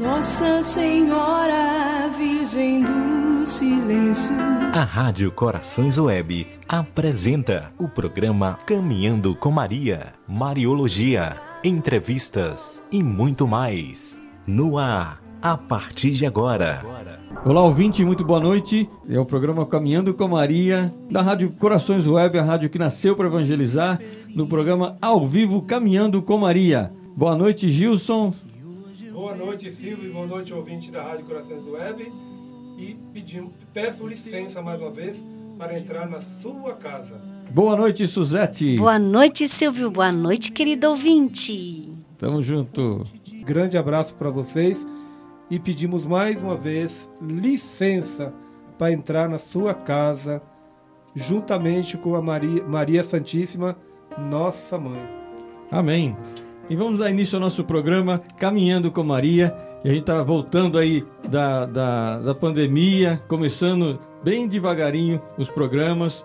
Nossa Senhora, Virgem do Silêncio. A Rádio Corações Web apresenta o programa Caminhando com Maria, Mariologia, entrevistas e muito mais. No ar, a partir de agora. Olá, ouvinte, muito boa noite. É o programa Caminhando com Maria, da Rádio Corações Web, a rádio que nasceu para evangelizar, no programa Ao Vivo Caminhando com Maria. Boa noite, Gilson. Boa noite, Silvio, e boa noite, ouvinte da Rádio Corações Web. E pedimos, peço licença mais uma vez para entrar na sua casa. Boa noite, Suzete. Boa noite, Silvio. Boa noite, querido ouvinte. Tamo junto. Grande abraço para vocês e pedimos mais uma vez licença para entrar na sua casa, juntamente com a Maria, Maria Santíssima, nossa mãe. Amém. E vamos dar início ao nosso programa Caminhando com Maria. E a gente está voltando aí da, da, da pandemia, começando bem devagarinho os programas.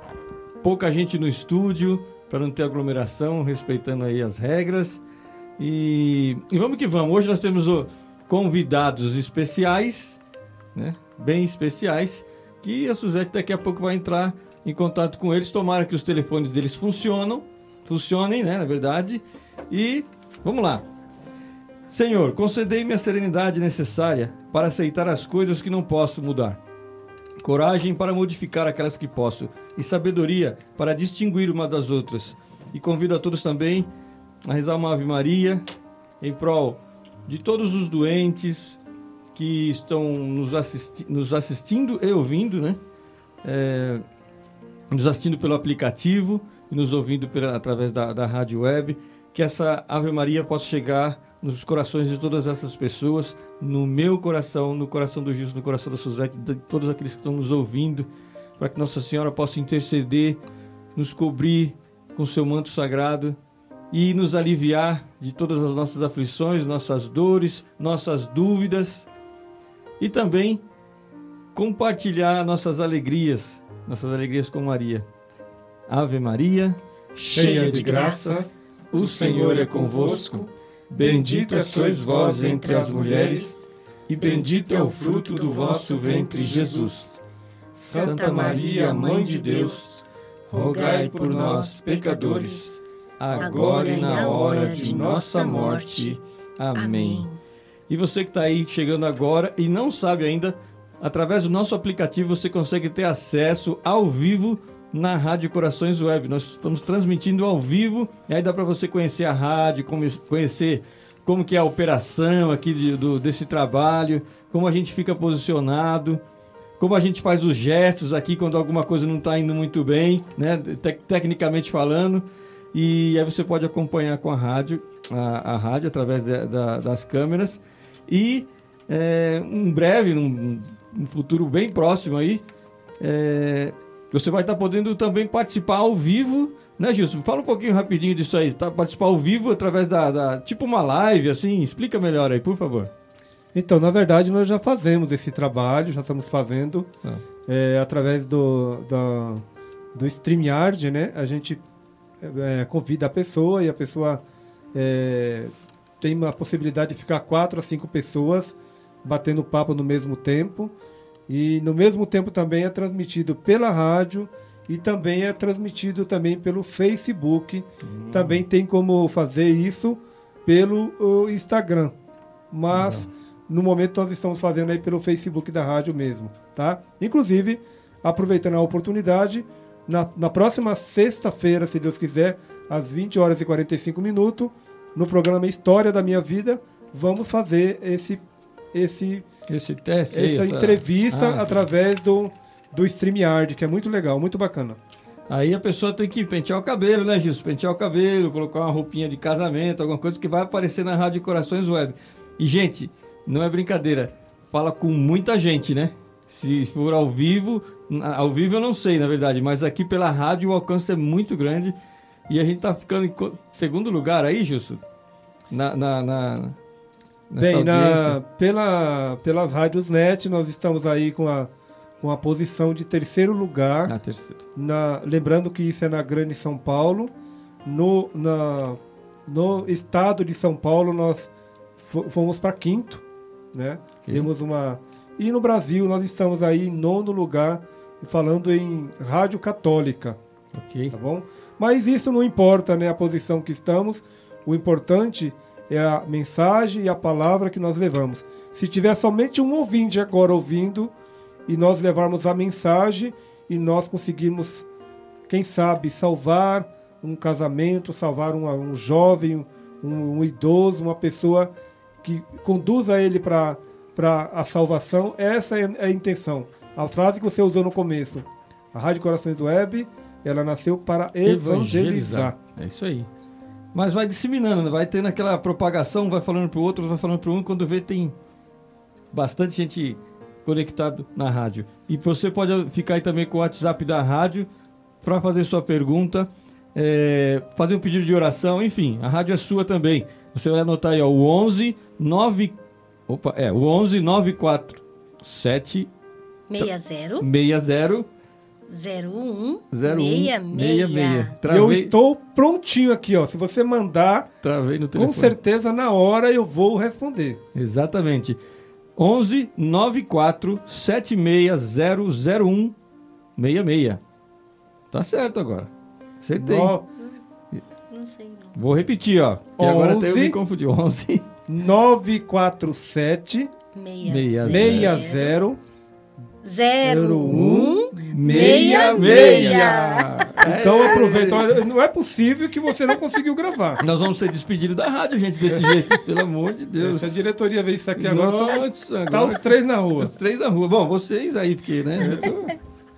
Pouca gente no estúdio, para não ter aglomeração, respeitando aí as regras. E, e vamos que vamos. Hoje nós temos o, convidados especiais, né? bem especiais, que a Suzete daqui a pouco vai entrar em contato com eles. Tomara que os telefones deles funcionam, funcionem, né, na verdade. E vamos lá. Senhor, concedei-me a serenidade necessária para aceitar as coisas que não posso mudar, coragem para modificar aquelas que posso, e sabedoria para distinguir uma das outras. E convido a todos também a rezar uma Ave Maria em prol de todos os doentes que estão nos, assisti nos assistindo e ouvindo, né? É, nos assistindo pelo aplicativo e nos ouvindo pela, através da, da rádio web. Que essa Ave Maria possa chegar nos corações de todas essas pessoas, no meu coração, no coração do Gilson, no coração da Suzette, de todos aqueles que estão nos ouvindo, para que Nossa Senhora possa interceder, nos cobrir com seu manto sagrado e nos aliviar de todas as nossas aflições, nossas dores, nossas dúvidas e também compartilhar nossas alegrias, nossas alegrias com Maria. Ave Maria, cheia de graça, o Senhor é convosco. Bendita sois vós entre as mulheres, e bendito é o fruto do vosso ventre, Jesus. Santa Maria, Mãe de Deus, rogai por nós, pecadores, agora e na hora de nossa morte. Amém. E você que está aí chegando agora e não sabe ainda, através do nosso aplicativo você consegue ter acesso ao vivo na Rádio Corações Web. Nós estamos transmitindo ao vivo e aí dá para você conhecer a rádio, conhecer como que é a operação aqui de, do, desse trabalho, como a gente fica posicionado, como a gente faz os gestos aqui quando alguma coisa não está indo muito bem, né? Tec tecnicamente falando. E aí você pode acompanhar com a rádio, a, a rádio através de, da, das câmeras. E é, um breve, um, um futuro bem próximo aí, é, você vai estar podendo também participar ao vivo, né, Gilson? Fala um pouquinho rapidinho disso aí, tá? Participar ao vivo através da, da, tipo uma live, assim, explica melhor aí, por favor. Então, na verdade, nós já fazemos esse trabalho, já estamos fazendo ah. é, através do, do, do StreamYard, né? A gente é, convida a pessoa e a pessoa é, tem uma possibilidade de ficar quatro a cinco pessoas batendo papo no mesmo tempo. E no mesmo tempo também é transmitido pela rádio e também é transmitido também pelo Facebook. Hum. Também tem como fazer isso pelo Instagram. Mas no momento nós estamos fazendo aí pelo Facebook da rádio mesmo, tá? Inclusive, aproveitando a oportunidade, na, na próxima sexta-feira, se Deus quiser, às 20 horas e 45 minutos, no programa História da Minha Vida, vamos fazer esse esse esse teste, essa aí, entrevista ah, através do do StreamYard, que é muito legal, muito bacana. Aí a pessoa tem que pentear o cabelo, né, Gilson? Pentear o cabelo, colocar uma roupinha de casamento, alguma coisa que vai aparecer na Rádio Corações Web. E, gente, não é brincadeira. Fala com muita gente, né? Se for ao vivo, ao vivo eu não sei, na verdade, mas aqui pela rádio o alcance é muito grande. E a gente tá ficando em segundo lugar aí, Gilson? Na, na, na Bem, na, pela, pelas rádios net, nós estamos aí com a, com a posição de terceiro lugar. Na terceiro. Na, lembrando que isso é na Grande São Paulo. No, na, no estado de São Paulo, nós fomos para quinto. né? Okay. Temos uma e no Brasil nós estamos aí em nono lugar falando em rádio católica. Ok. Tá bom? Mas isso não importa, né? A posição que estamos. O importante é a mensagem e a palavra que nós levamos. Se tiver somente um ouvinte agora ouvindo e nós levarmos a mensagem e nós conseguirmos, quem sabe, salvar um casamento, salvar um, um jovem, um, um, idoso, uma pessoa que conduza ele para a salvação, essa é a intenção. A frase que você usou no começo, a Rádio Corações Web, ela nasceu para evangelizar. evangelizar. É isso aí. Mas vai disseminando, né? vai tendo aquela propagação, vai falando para o outro, vai falando para um, quando vê tem bastante gente conectado na rádio. E você pode ficar aí também com o WhatsApp da rádio para fazer sua pergunta, é, fazer um pedido de oração, enfim, a rádio é sua também. Você vai anotar aí ó, o 11 9 Opa, é, o 11 947 60 60 01 66. Eu estou prontinho aqui, ó. Se você mandar, Travei no telefone. com certeza na hora eu vou responder. Exatamente. 11 94 76001 66. Tá certo agora. Acertei. No... Não sei não. Vou repetir, ó. Que 11, agora até eu me confundi. 11 947 60 60 01 66. Então aproveita. Não é possível que você não conseguiu gravar. Nós vamos ser despedidos da rádio, gente, desse jeito. Pelo amor de Deus. Se a diretoria ver isso aqui agora, tá- Nossa, tá, agora os três na rua. Os três na rua. Bom, vocês aí, porque, né?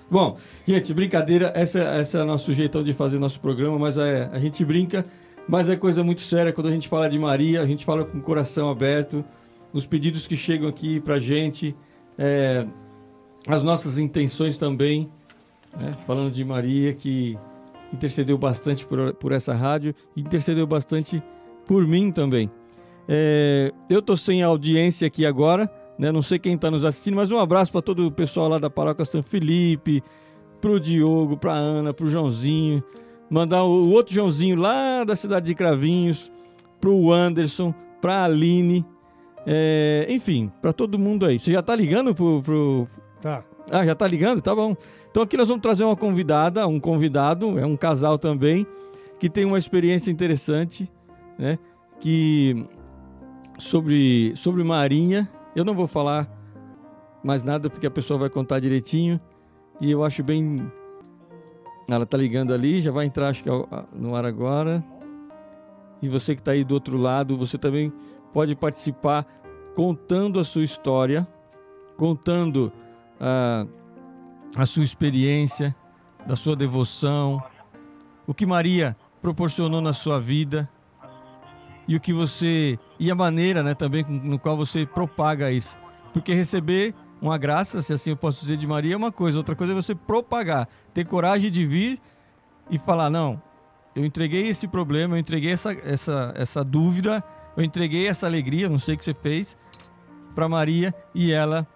Bom, gente, brincadeira. Essa, essa é o nosso jeitão de fazer nosso programa, mas é, a gente brinca, mas é coisa muito séria. Quando a gente fala de Maria, a gente fala com o coração aberto. Os pedidos que chegam aqui pra gente. É, as nossas intenções também, né? falando de Maria, que intercedeu bastante por, por essa rádio, intercedeu bastante por mim também. É, eu estou sem audiência aqui agora, né? não sei quem está nos assistindo, mas um abraço para todo o pessoal lá da Paróquia São Felipe, para o Diogo, para a Ana, para o Joãozinho, mandar o outro Joãozinho lá da cidade de Cravinhos, para o Anderson, para a Aline, é, enfim, para todo mundo aí. Você já está ligando pro, pro, Tá. Ah, já tá ligando? Tá bom. Então aqui nós vamos trazer uma convidada, um convidado, é um casal também, que tem uma experiência interessante, né? Que sobre, sobre Marinha, eu não vou falar mais nada porque a pessoa vai contar direitinho. E eu acho bem. Ela tá ligando ali, já vai entrar acho que no ar agora. E você que está aí do outro lado, você também pode participar contando a sua história, contando a, a sua experiência, da sua devoção, o que Maria proporcionou na sua vida e o que você e a maneira, né, também no qual você propaga isso. Porque receber uma graça, se assim eu posso dizer, de Maria é uma coisa, outra coisa é você propagar, ter coragem de vir e falar: não, eu entreguei esse problema, eu entreguei essa, essa, essa dúvida, eu entreguei essa alegria, não sei o que você fez, para Maria e ela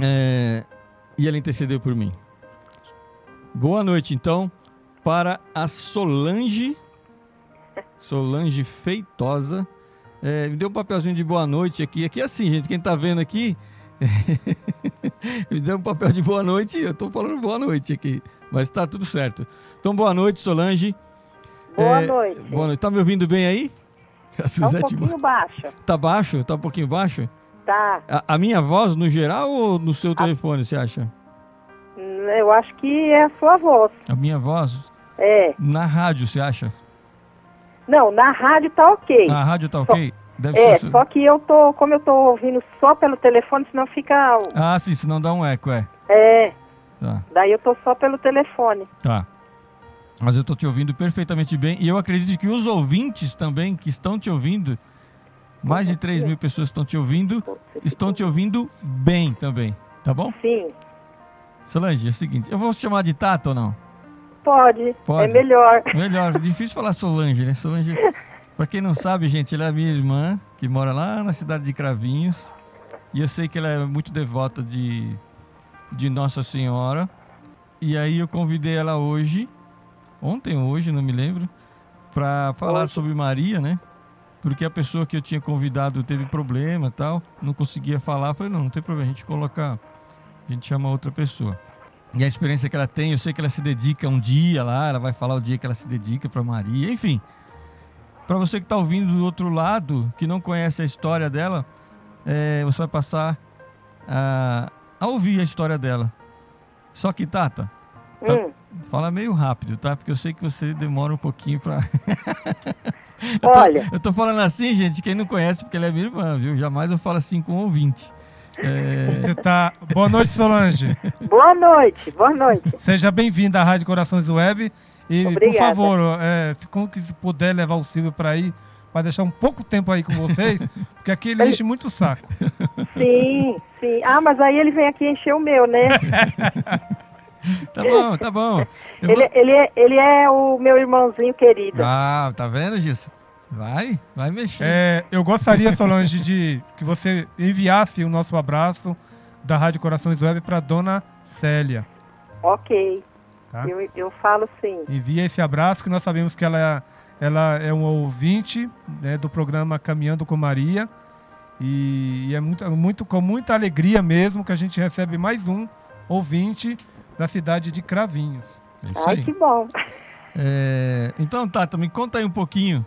é, e ela intercedeu por mim. Boa noite, então, para a Solange. Solange Feitosa. É, me deu um papelzinho de boa noite aqui. Aqui é assim, gente. Quem tá vendo aqui. me deu um papel de boa noite. Eu tô falando boa noite aqui. Mas tá tudo certo. Então, boa noite, Solange. Boa é, noite. Boa noite. Tá me ouvindo bem aí? A Suzete tá um pouquinho baixo. Tá baixo? Tá um pouquinho baixo? Tá. A, a, minha voz no geral ou no seu telefone, você acha? Eu acho que é a sua voz. A minha voz? É. Na rádio, você acha? Não, na rádio tá ok. Na rádio tá ok? Deve é, ser... só que eu tô, como eu tô ouvindo só pelo telefone, senão fica... Ah, sim, senão dá um eco, é. É. Tá. Daí eu tô só pelo telefone. Tá. Mas eu tô te ouvindo perfeitamente bem e eu acredito que os ouvintes também que estão te ouvindo mais de 3 mil pessoas estão te ouvindo, estão te ouvindo bem também, tá bom? Sim. Solange, é o seguinte, eu vou chamar de Tato ou não? Pode, Pode. é melhor. Melhor, difícil falar Solange, né? Solange, pra quem não sabe, gente, ela é minha irmã, que mora lá na cidade de Cravinhos, e eu sei que ela é muito devota de, de Nossa Senhora, e aí eu convidei ela hoje, ontem hoje, não me lembro, para falar sobre Maria, né? Porque a pessoa que eu tinha convidado teve problema tal, não conseguia falar. Falei, não, não tem problema, a gente coloca, a gente chama outra pessoa. E a experiência que ela tem, eu sei que ela se dedica um dia lá, ela vai falar o dia que ela se dedica para Maria, enfim. Para você que está ouvindo do outro lado, que não conhece a história dela, é, você vai passar a, a, ouvir a história dela. Só que, Tata, tá, hum. fala meio rápido, tá? Porque eu sei que você demora um pouquinho para. Olha. eu tô falando assim, gente, quem não conhece, porque ela é minha irmã, viu? Jamais eu falo assim com um ouvinte. É... Você tá... Boa noite, Solange. boa noite, boa noite. Seja bem-vinda à Rádio Corações Web. E, Obrigada. por favor, é, se puder levar o Silvio para aí, para deixar um pouco tempo aí com vocês, porque aqui ele enche muito o saco. Sim, sim. Ah, mas aí ele vem aqui encher o meu, né? tá bom, tá bom. Ele, vou... ele, é, ele é o meu irmãozinho querido. Ah, tá vendo, Gilson? Vai, vai mexer. É, eu gostaria, Solange, de que você enviasse o nosso abraço da Rádio Corações Web para dona Célia. Ok. Tá? Eu, eu falo sim. Envia esse abraço, que nós sabemos que ela é, ela é um ouvinte né, do programa Caminhando com Maria. E, e é muito, muito, com muita alegria mesmo que a gente recebe mais um ouvinte da cidade de Cravinhos. É isso Ai, aí. que bom. É, então, Tata, me conta aí um pouquinho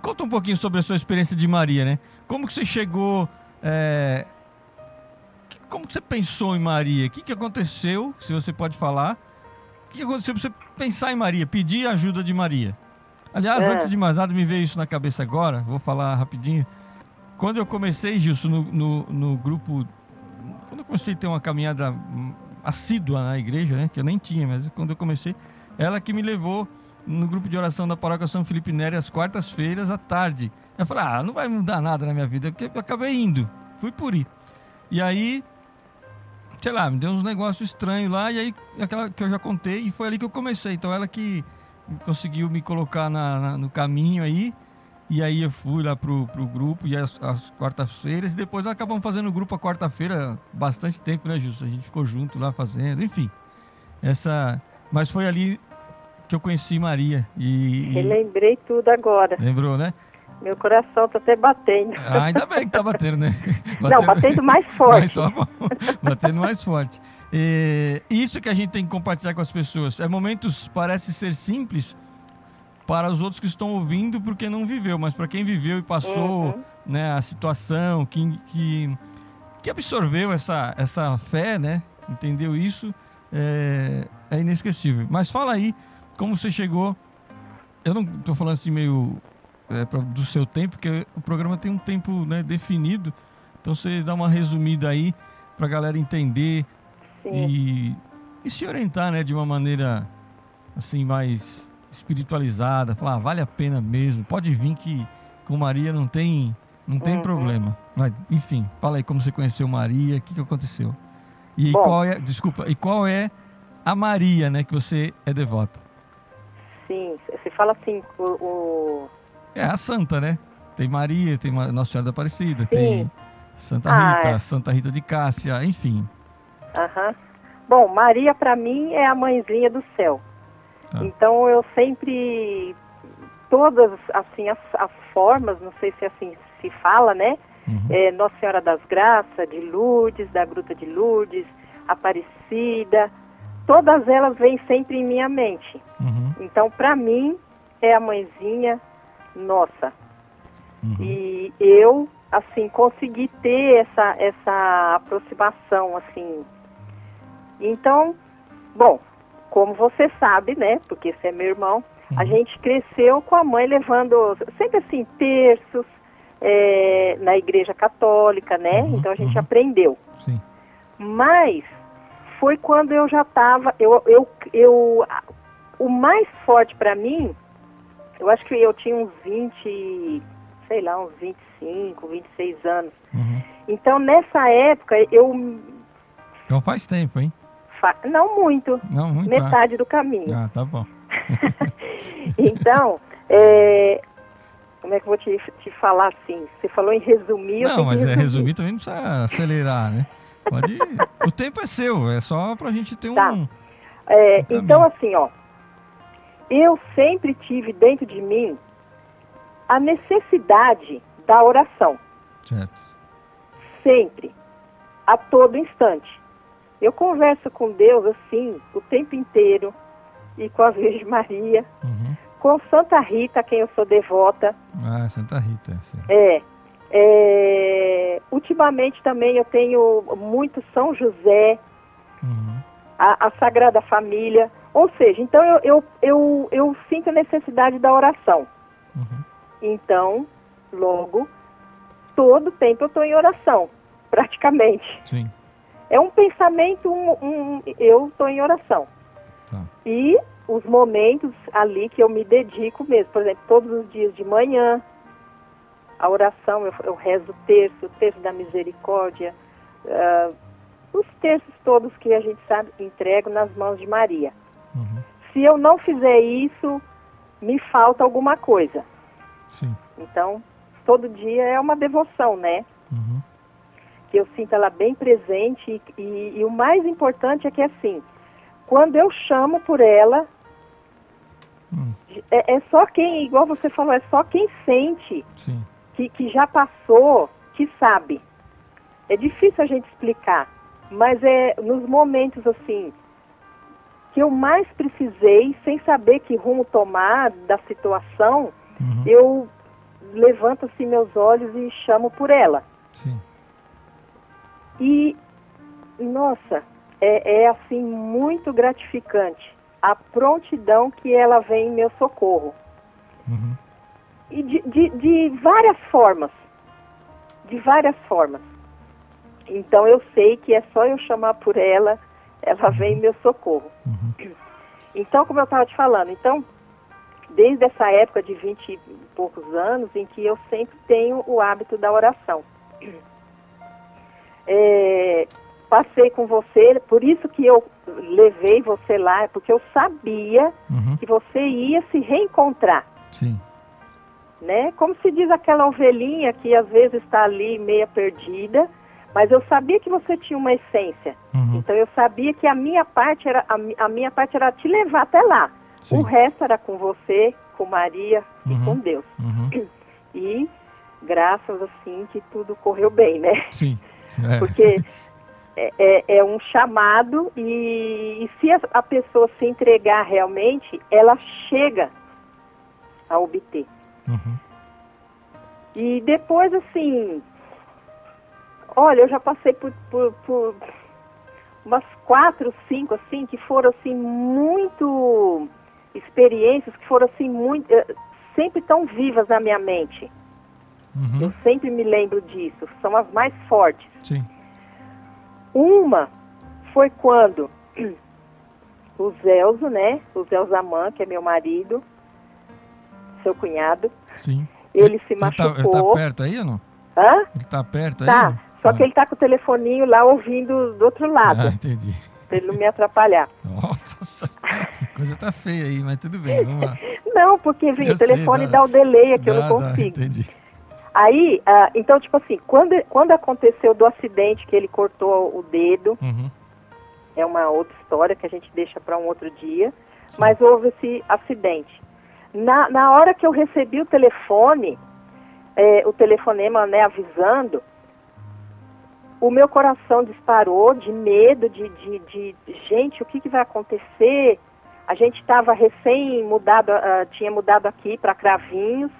Conta um pouquinho sobre a sua experiência de Maria, né? Como que você chegou... É... Como que você pensou em Maria? O que, que aconteceu, se você pode falar? O que aconteceu para você pensar em Maria, pedir a ajuda de Maria? Aliás, é. antes de mais nada, me veio isso na cabeça agora, vou falar rapidinho. Quando eu comecei, Gilson, no, no, no grupo... Quando eu comecei a ter uma caminhada assídua na igreja, né? Que eu nem tinha, mas quando eu comecei, ela que me levou no grupo de oração da paróquia São Felipe Neri às quartas-feiras à tarde. Eu falei, ah, não vai mudar nada na minha vida, porque eu acabei indo. Fui por ir. E aí, sei lá, me deu uns negócios estranhos lá, e aí aquela que eu já contei, e foi ali que eu comecei. Então ela que conseguiu me colocar na, na, no caminho aí. E aí eu fui lá pro, pro grupo, e às, às quartas-feiras, e depois acabamos fazendo o grupo a quarta-feira bastante tempo, né, Justo? A gente ficou junto lá fazendo, enfim. Essa. Mas foi ali que eu conheci Maria. E, e... lembrei tudo agora. Lembrou, né? Meu coração tá até batendo. Ah, ainda bem que tá batendo, né? Batendo... Não, batendo mais forte. Mais, batendo mais forte. E isso que a gente tem que compartilhar com as pessoas. É momentos, parece ser simples para os outros que estão ouvindo porque não viveu, mas para quem viveu e passou uhum. né, a situação, que, que, que absorveu essa, essa fé, né? Entendeu isso, é, é inesquecível. Mas fala aí como você chegou. Eu não estou falando assim meio é, pra, do seu tempo, porque o programa tem um tempo né, definido. Então você dá uma resumida aí para a galera entender e, e, se orientar né, de uma maneira assim mais espiritualizada. Falar, ah, vale a pena mesmo. Pode vir que com Maria não tem, não tem uhum. problema. Mas, enfim, fala aí como você conheceu Maria, o que, que aconteceu. E Bom, qual é, desculpa, e qual é a Maria, né, que você é devota? assim, você fala assim, o, o... É a santa, né? Tem Maria, tem Nossa Senhora da Aparecida, Sim. tem Santa ah, Rita, é. Santa Rita de Cássia, enfim. Aham. Bom, Maria para mim é a mãezinha do céu. Tá. Então eu sempre todas assim as, as, formas, não sei se assim se fala, né? Uhum. É, Nossa Senhora das Graças, de Lourdes, da Gruta de Lourdes, Aparecida, todas elas vêm sempre em minha mente. Uhum. Então, para mim, é a mãezinha nossa. Uhum. E eu, assim, consegui ter essa, essa aproximação, assim. Então, bom, como você sabe, né, porque você é meu irmão, uhum. a gente cresceu com a mãe levando, sempre assim, terços, é, na igreja católica, né? Uhum. Então a gente uhum. aprendeu. Sim. Mas foi quando eu já estava, eu, eu, eu, o mais forte para mim, eu acho que eu tinha uns 20, sei lá, uns 25, 26 anos. Uhum. Então nessa época eu. Então faz tempo, hein? Fa... Não muito. Não muito. Metade ah. do caminho. Ah, tá bom. então, é, como é que eu vou te, te falar assim? Você falou em resumir. Não, mas resumir. é resumir também não precisa acelerar, né? Pode. o tempo é seu, é só pra gente ter tá. um. É, um então, assim, ó. Eu sempre tive dentro de mim a necessidade da oração. Certo. Sempre. A todo instante. Eu converso com Deus assim o tempo inteiro e com a Virgem Maria, Uhum. com Santa Rita, quem eu sou devota. Ah, Santa Rita. Sim. É, é, ultimamente também eu tenho muito São José, Uhum. a, a Sagrada Família. Ou seja, então eu, eu, eu, eu sinto a necessidade da oração. Uhum. Então, logo, todo tempo eu estou em oração, praticamente. Sim. É um pensamento, um, um- eu estou em oração. Tá. E os momentos ali que eu me dedico mesmo, por exemplo, todos os dias de manhã, a oração, eu, eu rezo o terço, o terço da misericórdia, ah, os terços todos que a gente sabe, entrego nas mãos de Maria. Uhum. Se eu não fizer isso, me falta alguma coisa. Sim. Então, todo dia é uma devoção, né? Uhum. Que eu sinto ela bem presente e, e- e o mais importante é que assim, quando eu chamo por ela, Hum. é, é só quem, igual você falou, é só quem sente Sim. que, que já passou que sabe. É difícil a gente explicar, mas é nos momentos assim que eu mais precisei, sem saber que rumo tomar da situação, Uhum. eu levanto assim meus olhos e chamo por ela. Sim. E, nossa, é, é assim muito gratificante a prontidão que ela vem em meu socorro. Uhum. E de, de, de várias formas. De várias formas. Então eu sei que é só eu chamar por ela, ela vem em meu socorro. Uhum. Então, como eu estava te falando, então, desde essa época de 20 e poucos anos, em que eu sempre tenho o hábito da oração. É, passei com você, por isso que eu levei você lá, porque eu sabia Uhum. que você ia se reencontrar, Sim. né? Como se diz aquela ovelhinha que às vezes está ali meia perdida, mas eu sabia que você tinha uma essência. Uhum. Então eu sabia que a minha parte era a, a minha parte era te levar até lá. Sim. O resto era com você, com Maria Uhum. e com Deus. Uhum. E graças assim que tudo correu bem, né? Sim. É. Porque é, é- é um chamado e, e se a, a pessoa se entregar realmente, ela chega a obter. Uhum. E depois, assim, olha, eu já passei por, por, por umas quatro, cinco, assim, que foram, assim, muito experiências, que foram, assim, muito, eh, sempre tão vivas na minha mente. Eu Uhum. sempre me lembro disso, são as mais fortes. Sim. Uma foi quando o Zelzo, né, o Zelzo Aman, que é meu marido, seu cunhado, Sim. ele se Ele tá, machucou. ele tá perto aí ou não? Hã? Ele tá perto aí? Tá, ou não? só Ah. que ele tá com o telefoninho lá ouvindo do outro lado, Ah, entendi. pra ele não me atrapalhar. Nossa, coisa tá feia aí, mas tudo bem, vamos lá. Não, porque Eu o telefone sei, dá- dá o delay aqui, eu Dá, não dá, consigo. entendi. Aí, ah, então, tipo assim, quando, quando aconteceu do acidente que ele cortou o dedo, Uhum. é uma outra história que a gente deixa para um outro dia, Sim. mas houve esse acidente. Na, na hora que eu recebi o telefone, é, o telefonema né, avisando, o meu coração disparou de medo, de, de, de gente, o que, que vai acontecer? A gente estava recém mudado, ah, tinha mudado aqui para Cravinhos,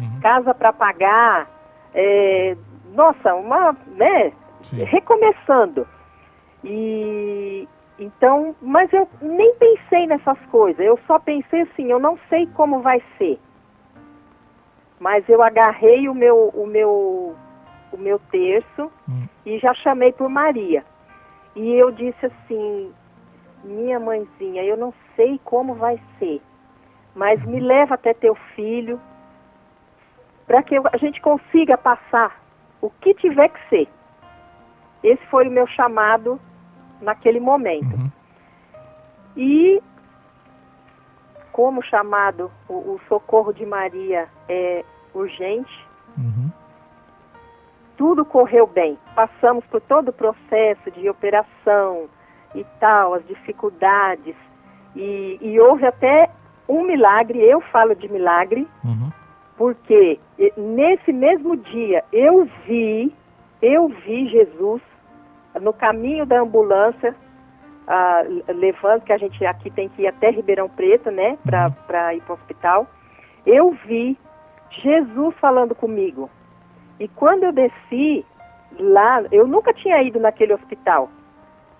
Uhum. casa para pagar, é, nossa, uma, né, Sim. recomeçando. E então, mas eu nem pensei nessas coisas. Eu só pensei assim, eu não sei como vai ser. Mas eu agarrei o meu o meu o meu terço Hum. e já chamei por Maria. E eu disse assim: "Minha mãezinha, eu não sei como vai ser, mas me leva até teu filho para que a gente consiga passar o que tiver que ser." Esse foi o meu chamado naquele momento. Uhum. E como o chamado, o, o socorro de Maria é urgente, Uhum. tudo correu bem. Passamos por todo o processo de operação e tal, as dificuldades. E, e houve até um milagre, eu falo de milagre, Uhum. Porque nesse mesmo dia eu vi, eu vi Jesus no caminho da ambulância, uh, levando, que a gente aqui tem que ir até Ribeirão Preto, né, para uhum. ir para o hospital. Eu vi Jesus falando comigo. E quando eu desci lá, eu nunca tinha ido naquele hospital,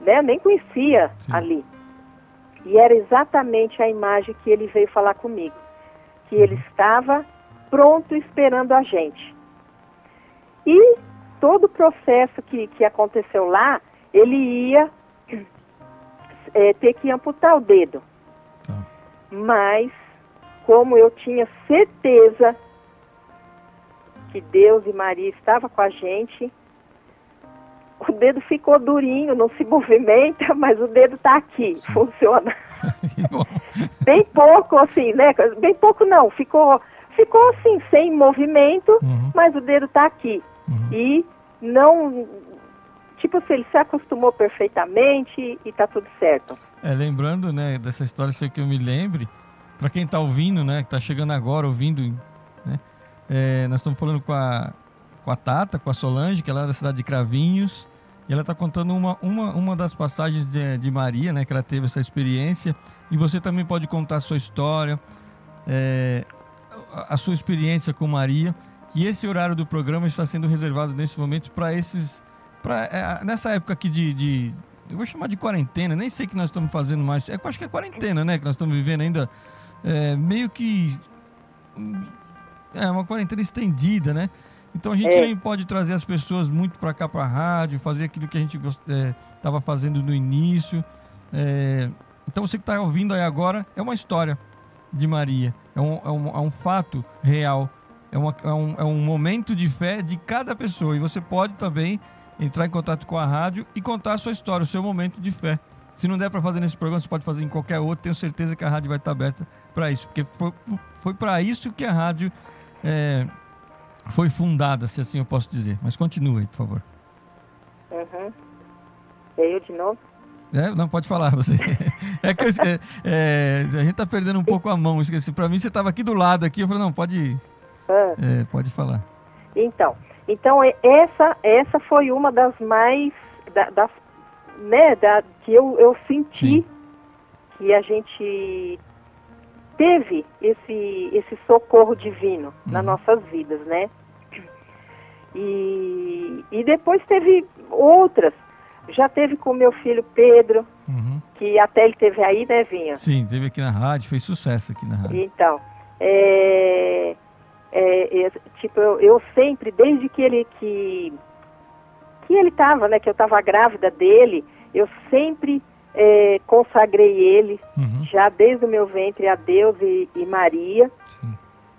né, eu nem conhecia Sim. ali. E era exatamente a imagem que ele veio falar comigo, que ele uhum. estava pronto esperando a gente. E todo o processo que, que aconteceu lá, ele ia é, ter que amputar o dedo. Tá. Mas, como eu tinha certeza que Deus e Maria estavam com a gente, o dedo ficou durinho, não se movimenta, mas o dedo está aqui, Sim. funciona. bem pouco, assim, né? Bem pouco não, ficou, ficou assim, sem movimento, uhum. mas o dedo está aqui. Uhum. E não. Tipo assim, ele se acostumou perfeitamente e está tudo certo. É, lembrando, né, dessa história, sei que eu me lembre, para quem está ouvindo, né, que está chegando agora, ouvindo, né, é, nós estamos falando com a, com a Tata, com a Solange, que é lá da cidade de Cravinhos, e ela está contando uma, uma, uma das passagens de, de, Maria, né? Que ela teve essa experiência. E você também pode contar a sua história, é, a, sua experiência com Maria. Que esse horário do programa está sendo reservado nesse momento para esses. Pra, é, nessa época aqui de, de, Eu vou chamar de quarentena, nem sei que nós estamos fazendo mais. É, acho que é quarentena, né? Que nós estamos vivendo ainda. É, meio que. É uma quarentena estendida, né? Então a gente é. nem pode trazer as pessoas muito para cá para a rádio, fazer aquilo que a gente estava é, fazendo no início. É, então você que está ouvindo aí agora é uma história de Maria, é um, é um, é um fato real, é, uma, é, um, é um momento de fé de cada pessoa. E você pode também entrar em contato com a rádio e contar a sua história, o seu momento de fé. Se não der para fazer nesse programa, você pode fazer em qualquer outro. Tenho certeza que a rádio vai estar aberta para isso, porque foi, foi para isso que a rádio é, foi fundada, se assim eu posso dizer. Mas continue, por favor. Uhum. Eu de novo? É, não, pode falar você. É que eu, é, é, a gente tá perdendo um pouco a mão. Esqueci. Para mim, você estava aqui do lado aqui. Eu falei, não, pode, ah. é, pode falar. Então, então essa, essa foi uma das mais, da, das, né, da, que eu, eu senti Sim. que a gente teve esse, esse socorro divino uhum. nas nossas vidas, né? E, e depois teve outras. Já teve com meu filho Pedro, uhum. que até ele teve aí, né, Vinha? Sim, teve aqui na rádio, fez sucesso aqui na rádio. Então, é, é, é, tipo, eu, eu, sempre, desde que ele que, que ele estava, né, que eu estava grávida dele, eu sempre é, consagrei ele, uhum. já desde o meu ventre, a Deus e, e Maria. Sim.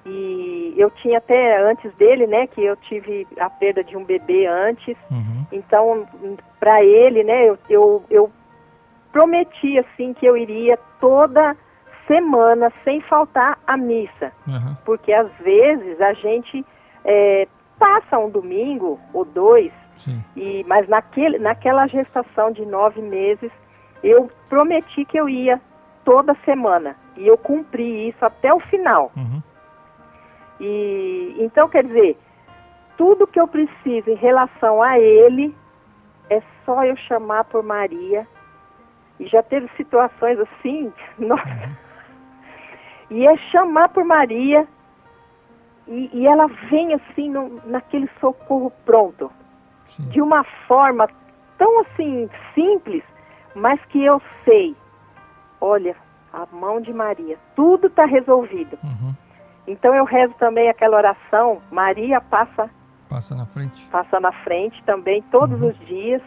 E eu tinha até antes dele, né, que eu tive a perda de um bebê antes. Uhum. Então, para ele, né, eu, eu, eu prometi, assim, que eu iria toda semana, sem faltar a missa. Uhum. Porque às vezes a gente é, passa um domingo ou dois, Sim. e, mas naquele, naquela gestação de nove meses, eu prometi que eu ia toda semana e eu cumpri isso até o final. Uhum. E então quer dizer, tudo que eu preciso em relação a ele é só eu chamar por Maria. E já teve situações assim, nossa. Uhum. E é chamar por Maria e, e ela vem assim no, naquele socorro pronto. Sim. De uma forma tão assim simples mas que eu sei, olha, a mão de Maria, tudo está resolvido. Uhum. Então eu rezo também aquela oração, Maria passa passa na frente, passa na frente também todos uhum. os dias.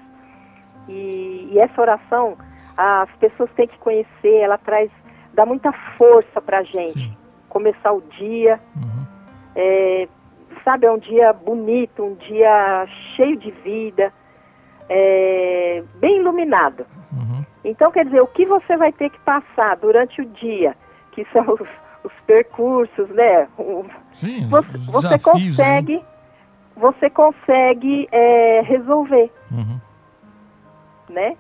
E, e, essa oração as pessoas têm que conhecer, ela traz, dá muita força para a gente Sim. começar o dia. Uhum. É, sabe, é um dia bonito, um dia cheio de vida, é, bem iluminado. Uhum. Então, quer dizer, o que você vai ter que passar durante o dia, que são os, os percursos, né? Sim, você, você consegue, aí. você consegue é, resolver, uhum. né?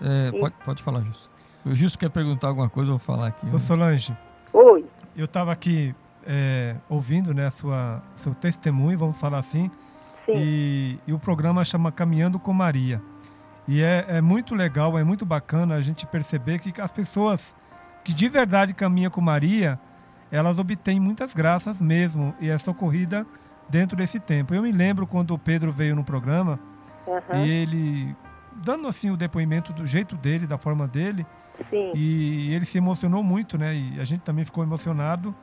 É, pode, pode falar, Justo. O Justo quer perguntar alguma coisa, eu vou falar aqui. Ô, Solange. Oi. Eu estava aqui é, ouvindo né, sua, seu testemunho, vamos falar assim. Sim. E, e o programa chama Caminhando com Maria. E é, é, muito legal, é muito bacana a gente perceber que as pessoas que de verdade caminham com Maria, elas obtêm muitas graças mesmo e é socorrida dentro desse tempo. Eu me lembro quando o Pedro veio no programa, uhum. ele dando assim o depoimento do jeito dele, da forma dele, Sim. e ele se emocionou muito, né? E a gente também ficou emocionado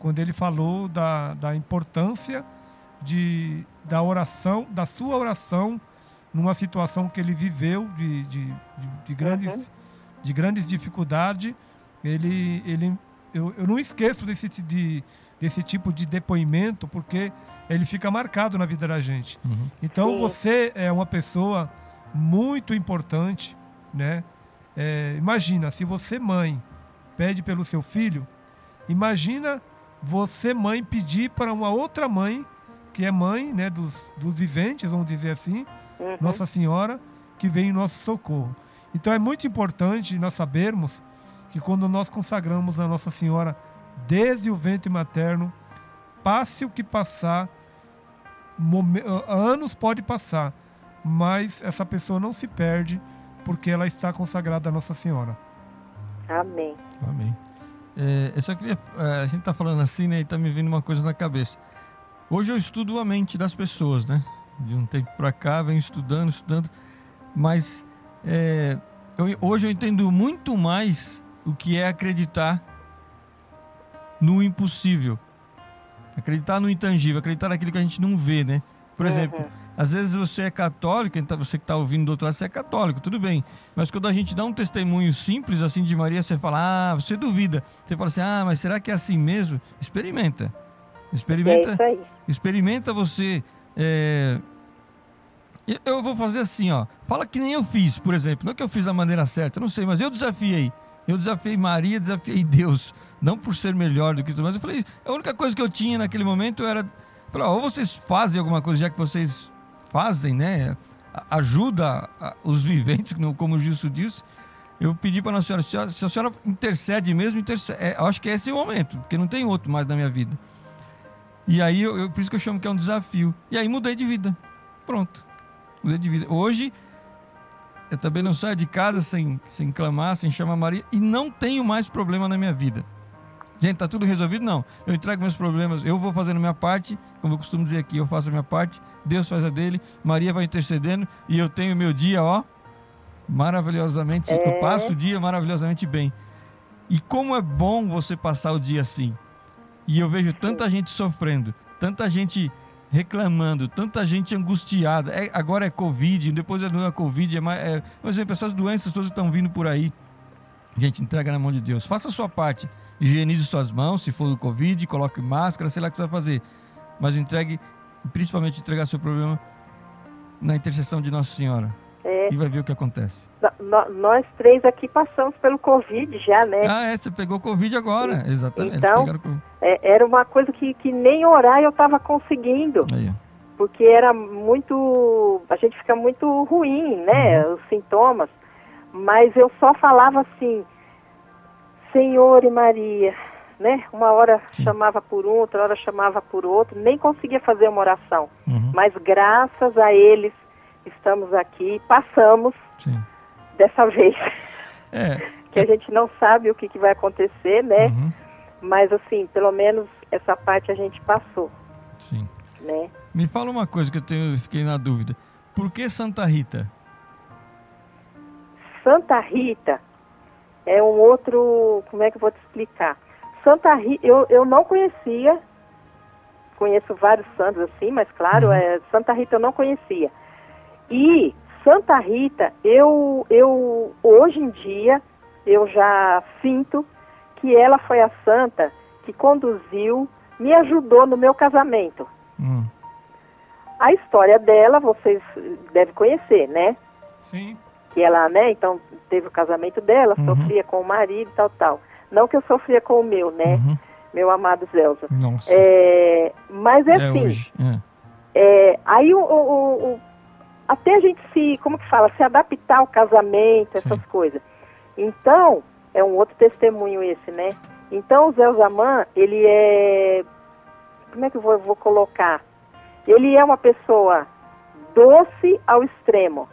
quando ele falou da, da importância de, da oração, da sua oração numa situação que ele viveu de, de, de, de grandes, uhum. de grandes dificuldades. Ele, ele, eu, eu não esqueço desse, de, desse tipo de depoimento, porque ele fica marcado na vida da gente. Uhum. Então você é uma pessoa muito importante, né? É, imagina, se você mãe pede pelo seu filho, imagina você mãe pedir para uma outra mãe que é mãe, né, dos, dos viventes, vamos dizer assim, uhum. Nossa Senhora, que vem em nosso socorro. Então é muito importante nós sabermos que quando nós consagramos a Nossa Senhora desde o ventre materno, passe o que passar, anos pode passar, mas essa pessoa não se perde porque ela está consagrada a Nossa Senhora. Amém. Amém. É, eu só queria. É, a gente está falando assim, né? E está me vindo uma coisa na cabeça. Hoje eu estudo a mente das pessoas, né? De um tempo para cá, venho estudando, estudando. Mas é, eu, hoje eu entendo muito mais o que é acreditar no impossível. Acreditar no intangível, acreditar naquilo que a gente não vê, né? Por uhum. exemplo, às vezes você é católico, então você que está ouvindo do outro lado, você é católico, tudo bem. Mas quando a gente dá um testemunho simples assim de Maria, você fala, ah, você duvida. Você fala assim, ah, mas será que é assim mesmo? Experimenta. Experimenta. É experimenta você. É... Eu vou fazer assim, ó. Fala que nem eu fiz, por exemplo. Não que eu fiz da maneira certa, não sei, mas eu desafiei. Eu desafiei Maria, desafiei Deus. Não por ser melhor do que tudo, mas eu falei, a única coisa que eu tinha naquele momento era. Falar, ou vocês fazem alguma coisa, já que vocês fazem, né? Ajuda os viventes, como o Gilson disse. Eu pedi para a senhora, se a senhora intercede mesmo, intercede, é, acho que é esse o momento, porque não tem outro mais na minha vida. E aí, eu, eu, por isso que eu chamo que é um desafio. E aí mudei de vida. Pronto. Mudei de vida. Hoje, eu também não saio de casa sem, sem clamar, sem chamar Maria, e não tenho mais problema na minha vida. Gente, tá tudo resolvido? Não. Eu entrego meus problemas, eu vou fazendo a minha parte, como eu costumo dizer aqui, eu faço a minha parte, Deus faz a dele, Maria vai intercedendo e eu tenho meu dia, ó, maravilhosamente, é. eu passo o dia maravilhosamente bem. E como é bom você passar o dia assim. E eu vejo tanta gente sofrendo, tanta gente reclamando, tanta gente angustiada. É, agora é Covid, depois é, não Covid, é mais. É, mas exemplo, essas doenças todas estão vindo por aí. Gente, entrega na mão de Deus. Faça a sua parte. Higienize suas mãos, se for do Covid, coloque máscara, sei lá o que você vai fazer. Mas entregue, principalmente entregar seu problema na intercessão de Nossa Senhora. É. E vai ver o que acontece. No, nós três aqui passamos pelo Covid já, né? Ah, é, você pegou Covid agora, Sim. exatamente. Então, é, era uma coisa que, que nem orar eu estava conseguindo. Aí. Porque era muito. A gente fica muito ruim, né? Uhum. Os sintomas mas eu só falava assim, Senhor e Maria, né? Uma hora Sim. chamava por um, outra hora chamava por outro, nem conseguia fazer uma oração. Uhum. Mas graças a eles estamos aqui, passamos Sim. dessa vez. É. que a gente não sabe o que, que vai acontecer, né? Uhum. Mas assim, pelo menos essa parte a gente passou. Sim. Né? Me fala uma coisa que eu tenho, fiquei na dúvida. Por que Santa Rita? Santa Rita é um outro, como é que eu vou te explicar? Santa Rita, eu, eu não conhecia, conheço vários santos assim, mas claro, uhum. é, Santa Rita eu não conhecia. E Santa Rita, eu, eu hoje em dia, eu já sinto que ela foi a santa que conduziu, me ajudou no meu casamento. Uhum. A história dela vocês devem conhecer, né? Sim que ela, né, então teve o casamento dela, uhum. sofria com o marido e tal, tal. Não que eu sofria com o meu, né, uhum. meu amado Zelza. Nossa. É, mas é, é assim, é. é. aí o, o, o, até a gente se, como que fala, se adaptar ao casamento, essas Sim. coisas. Então, é um outro testemunho esse, né? Então o Zé Zaman, ele é. Como é que eu vou, vou colocar? Ele é uma pessoa doce ao extremo.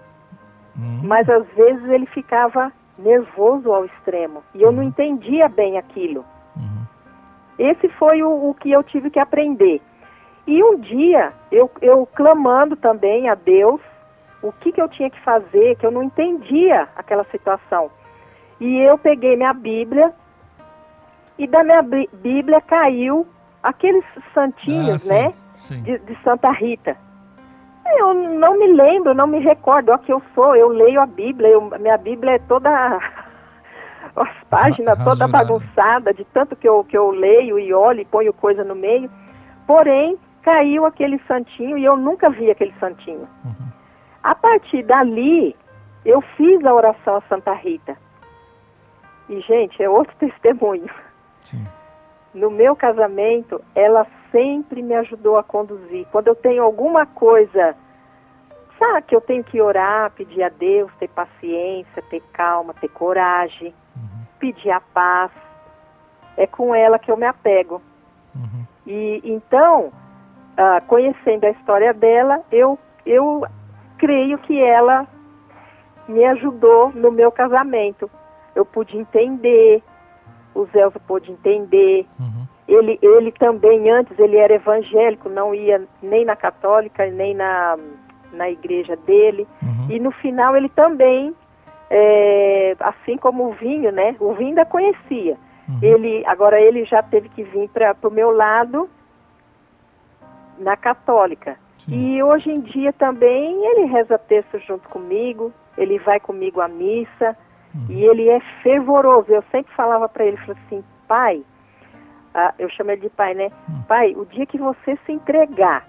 Uhum. Mas às vezes ele ficava nervoso ao extremo. E eu não entendia bem aquilo. Uhum. Esse foi o, o, que eu tive que aprender. E um dia, eu, eu clamando também a Deus, o que, que eu tinha que fazer, que eu não entendia aquela situação. E eu peguei minha Bíblia, e da minha Bíblia caiu aqueles santinhos, ah, né? Sim. De, de, Santa Rita. Eu não me lembro, não me recordo. Ó, que eu sou, eu leio a Bíblia, eu, minha Bíblia é toda. as páginas toda bagunçada, de tanto que eu, que eu leio e olho e ponho coisa no meio. Porém, caiu aquele santinho e eu nunca vi aquele santinho. Uhum. A partir dali, eu fiz a oração a Santa Rita. E, gente, é outro testemunho. Sim. No meu casamento, ela sempre me ajudou a conduzir. Quando eu tenho alguma coisa, sabe, que eu tenho que orar, pedir a Deus, ter paciência, ter calma, ter coragem, uhum. pedir a paz, é com ela que eu me apego. Uhum. E então, ah, conhecendo a história dela, eu, eu creio que ela me ajudou no meu casamento. Eu pude entender, o Zelso pôde entender. Uhum. Ele, ele também, antes, ele era evangélico, não ia nem na católica, nem na, na igreja dele. Uhum. E no final ele também, é, assim como o vinho, né? O vinho ainda conhecia. Uhum. Ele, agora ele já teve que vir para o meu lado na católica. Sim. E hoje em dia também ele reza texto junto comigo, ele vai comigo à missa. Uhum. E ele é fervoroso. Eu sempre falava para ele, falei assim, pai, ah, eu chamo ele de pai, né? Uhum. Pai, o dia que você se entregar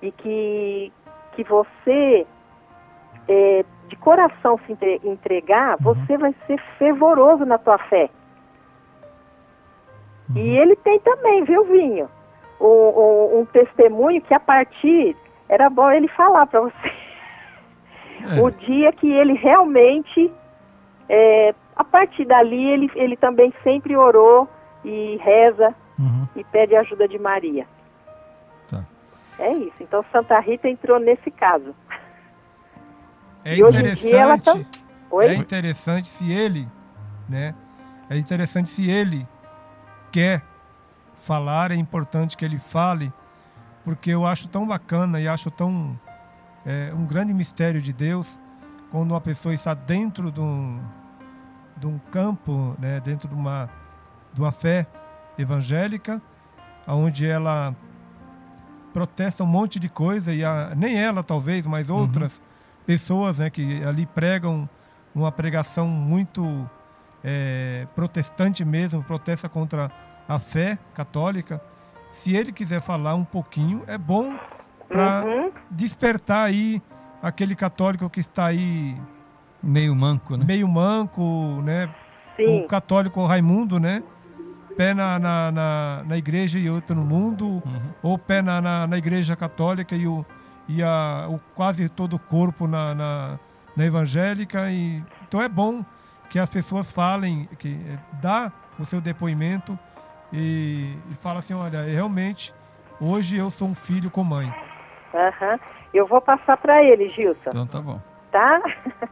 e que, que você é, de coração se entregar, uhum. você vai ser fervoroso na tua fé. E uhum. ele tem também, viu, Vinho? Um, um, um, testemunho que a partir era bom ele falar para você. É. O dia que ele realmente é, a partir dali, ele, ele também sempre orou e reza uhum. e pede ajuda de Maria. Tá. É isso. Então, Santa Rita entrou nesse caso. É e interessante. Tá... É interessante se ele, né? É interessante se ele quer falar, é importante que ele fale, porque eu acho tão bacana e acho tão é, um grande mistério de Deus quando uma pessoa está dentro de um, de um campo, né, dentro de uma, de uma fé evangélica, onde ela protesta um monte de coisa, e a, nem ela talvez, mas uhum. outras uhum. pessoas né, que ali pregam uma pregação muito é, protestante mesmo, protesta contra a fé católica. Se ele quiser falar um pouquinho, é bom para uhum. despertar aí aquele católico que está aí Meio manco, né? Meio manco, né? Sim. O católico Raimundo, né? Pé na, na, na, na igreja e outro no mundo, uhum. ou pé na, na, na, igreja católica e, o, e a, o quase todo o corpo na, na, na evangélica. E, então é bom que as pessoas falem, que eh, dá o seu depoimento e, e fala assim, olha, realmente, hoje eu sou um filho com mãe. Uhum. Eu vou passar para ele, Gilson. Então tá bom. Tá?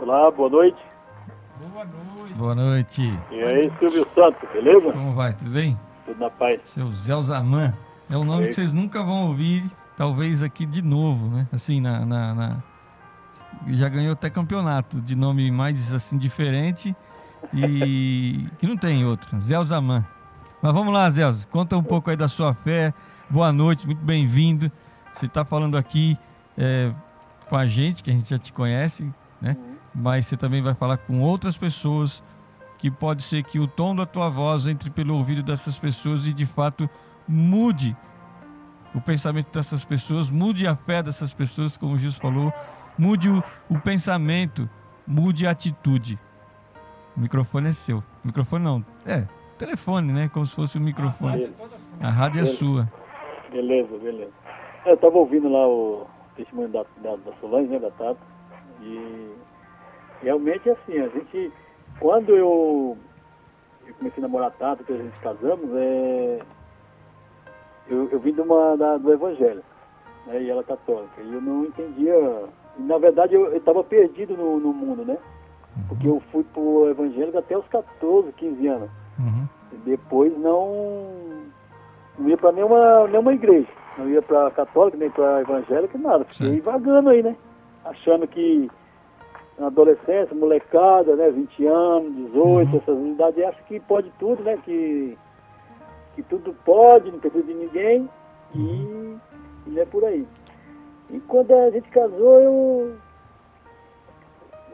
Olá, boa noite. Boa noite. Boa noite. E aí, Silvio Santos, beleza? Como vai? Tudo bem? Tudo na paz. Seu Zé Zaman. É um nome que vocês nunca vão ouvir, talvez aqui de novo, né? Assim, na, na, na... Já ganhou até campeonato de nome mais assim diferente e que não tem outro. Zé Zaman. Mas vamos lá, Zé. Conta um pouco aí da sua fé. Boa noite, muito bem-vindo. Você está falando aqui é, com a gente, que a gente já te conhece, né? mas você também vai falar com outras pessoas que pode ser que o tom da tua voz entre pelo ouvido dessas pessoas e de fato mude o pensamento dessas pessoas, mude a fé dessas pessoas, como o Jesus falou, mude o, o pensamento, mude a atitude. O microfone é seu. O microfone não, é, telefone, né? Como se fosse o um microfone. A rádio é sua. Beleza, beleza. Eu estava ouvindo lá o testemunho da, da, da Solange, né, da Tata, e realmente assim, a gente quando eu, eu comecei a namorar Tata, que a gente casamos, é, eu, eu vim de uma, da, do Evangelho, né, e ela é católica, e eu não entendia, na verdade eu estava perdido no, no, mundo, né, porque eu fui pro Evangelho até os 14, 15 anos, uhum. depois não, não ia para nenhuma, nenhuma igreja, não ia para católica, nem para evangélica, nada, fiquei Sim. vagando aí, né, achando que na adolescência, molecada, né, 20 anos, 18, uhum. essas idades, acho que pode tudo, né, que que tudo pode, não precisa de ninguém e, e é por aí. E quando a gente casou, eu.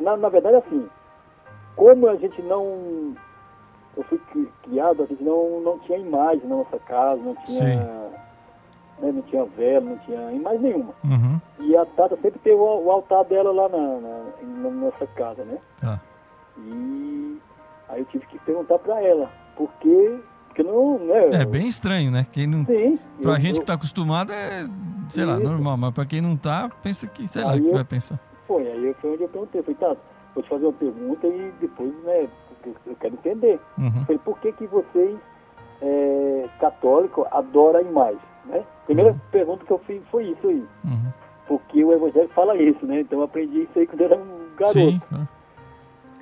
Na, na verdade, assim, como a gente não. Eu fui criado, a gente não, não tinha imagem na nossa casa, não tinha. Né, não tinha vela, não tinha imagem nenhuma. Uhum. E a Tata sempre teve o, o altar dela lá na, na, na nossa casa, né? Ah. E aí eu tive que perguntar para ela, por que porque não, né? É bem estranho, né? Quem não, Sim. Pra eu, gente que tá acostumado é, sei lá, normal, mas pra quem não tá, pensa que, sei aí lá, que vai pensar. Foi, aí foi onde eu perguntei, falei, tá, vou te fazer uma pergunta e depois, né, eu quero entender. Uhum. Falei, por que que vocês, é, católicos, adoram a imagem, né? Primeira uhum. pergunta que eu fiz foi isso aí. Uhum. Porque o Evangelho fala isso, né? Então eu aprendi isso aí quando eu era um garoto. Sim.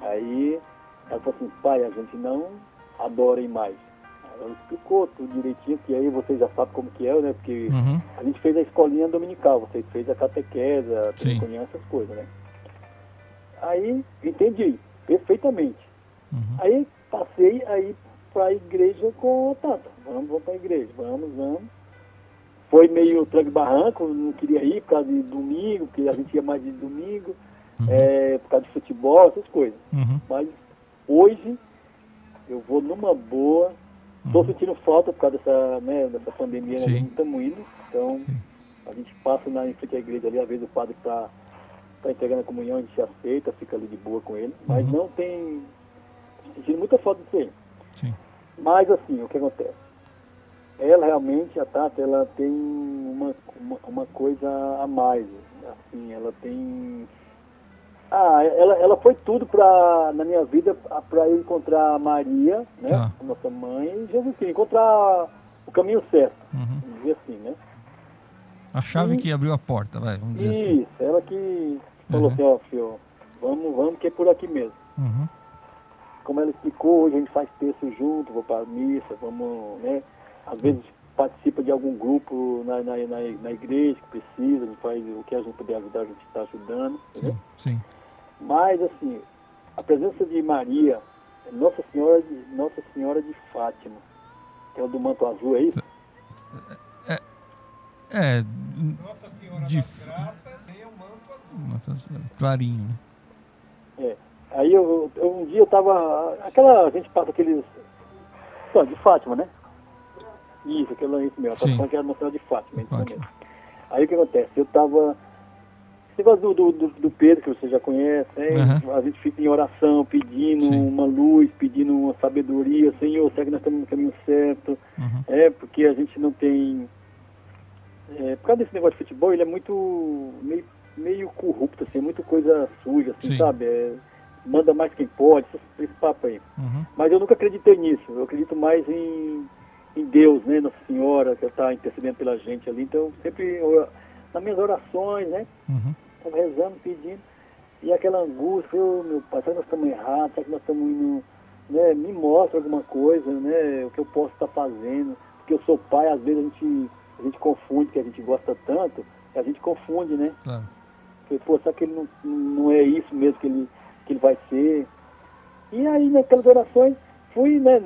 Aí ela falou assim, pai, a gente não adora a imagem ela explicou tudo direitinho, que aí você já sabe como que é, né? Porque uhum. a gente fez a escolinha dominical, você fez a catequese, a comunhão, essas coisas, né? Aí entendi perfeitamente. Uhum. Aí passei aí para a igreja com o Tata. Vamos, vamos para a igreja, vamos, vamos. Foi meio tranque barranco, não queria ir por causa de domingo, porque a gente ia mais de domingo, uhum. é, por causa de futebol, essas coisas. Uhum. Mas hoje eu vou numa boa, Estou uhum. sentindo falta por causa dessa, né, dessa pandemia, nós não estamos indo. Então, Sim. a gente passa na, em frente à igreja ali, às vezes o padre está tá entregando a comunhão, a gente aceita, fica ali de boa com ele. Mas uhum. não tem. sentindo muita falta disso aí. Sim. Mas, assim, o que acontece? Ela realmente, a Tata, ela tem uma, uma, uma coisa a mais. Assim, ela tem ah, ela, ela foi tudo pra, na minha vida para eu encontrar a Maria, né? Ah. Nossa mãe, e Jesus encontrar o caminho certo. Uhum. Dizer assim, né? A chave e, que abriu a porta, vai, vamos dizer isso, assim. Isso, ela que falou uhum. assim, ó, filho, vamos, vamos que é por aqui mesmo. Uhum. Como ela explicou, hoje a gente faz texto junto, vou para a missa, vamos, né? Às vezes participa de algum grupo na, na, na, na igreja que precisa, a gente faz o que a gente puder ajudar, a gente está ajudando. Sim, sim. Mas, assim, a presença de Maria, Nossa Senhora de, Nossa Senhora de Fátima, que é o do manto azul, é isso? É. é Nossa Senhora de... das Graças e o manto azul. Clarinho, né? É. Aí eu, eu, um dia eu tava. Aquela. A gente passa aqueles. Só, de Fátima, né? Isso, aquela isso mesmo. Eu tava que era Nossa Senhora de Fátima. Fátima. Aí o que acontece? Eu tava negócio do, do, do, Pedro, que você já conhece, né? Uhum. a gente fica em oração, pedindo Sim. uma luz, pedindo uma sabedoria, Senhor, será que nós estamos no caminho certo? Uhum. É, porque a gente não tem. É, por causa desse negócio de futebol, ele é muito. meio, meio corrupto, assim, muita coisa suja, assim, Sim. sabe? É, manda mais quem pode, esse, esse papo aí. Uhum. Mas eu nunca acreditei nisso, eu acredito mais em, em Deus, né? Nossa Senhora, que está intercedendo pela gente ali, então sempre. nas minhas orações, né? Uhum rezando, pedindo, e aquela angústia, oh, meu pai, será que nós estamos errados, será que nós estamos indo, né, me mostra alguma coisa, né, o que eu posso estar fazendo, porque eu sou pai, às vezes a gente, a gente confunde, que a gente gosta tanto, a gente confunde, né? Claro. Falei, pô, será que ele não, não é isso mesmo que ele, que ele vai ser? E aí, naquelas orações, fui, né,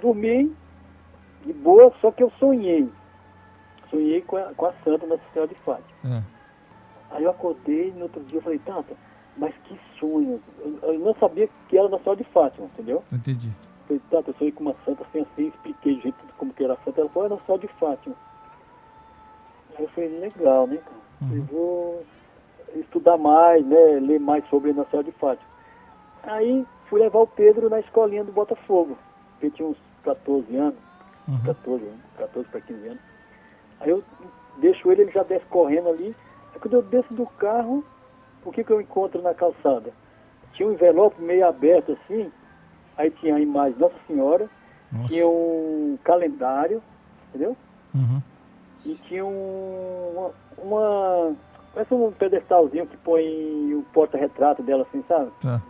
dormir de boa, só que eu sonhei. Sonhei com a, com a Santa Nossa Senhora de Fátima. É. Aí eu acordei no outro dia eu falei, Tata, mas que sonho. Eu, eu não sabia que era na Senhora de Fátima, entendeu? Entendi. Eu falei, Tata, eu sonhei com uma santa assim, assim, expliquei o jeito como que era a santa. Ela falou, era na Senhora de Fátima. Eu falei, legal, né, cara? Uhum. Eu vou estudar mais, né, ler mais sobre a Nossa de Fátima. Aí fui levar o Pedro na escolinha do Botafogo. Ele tinha uns 14 anos, uhum. 14, 14 para 15 anos. Aí eu deixo ele, ele já desce correndo ali. Aí quando eu desço do carro, o que, que eu encontro na calçada? Tinha um envelope meio aberto assim, aí tinha a imagem Nossa Senhora, Nossa. tinha um calendário, entendeu? Uhum. E tinha um, uma. Parece um pedestalzinho que põe o porta-retrato dela assim, sabe? Tá.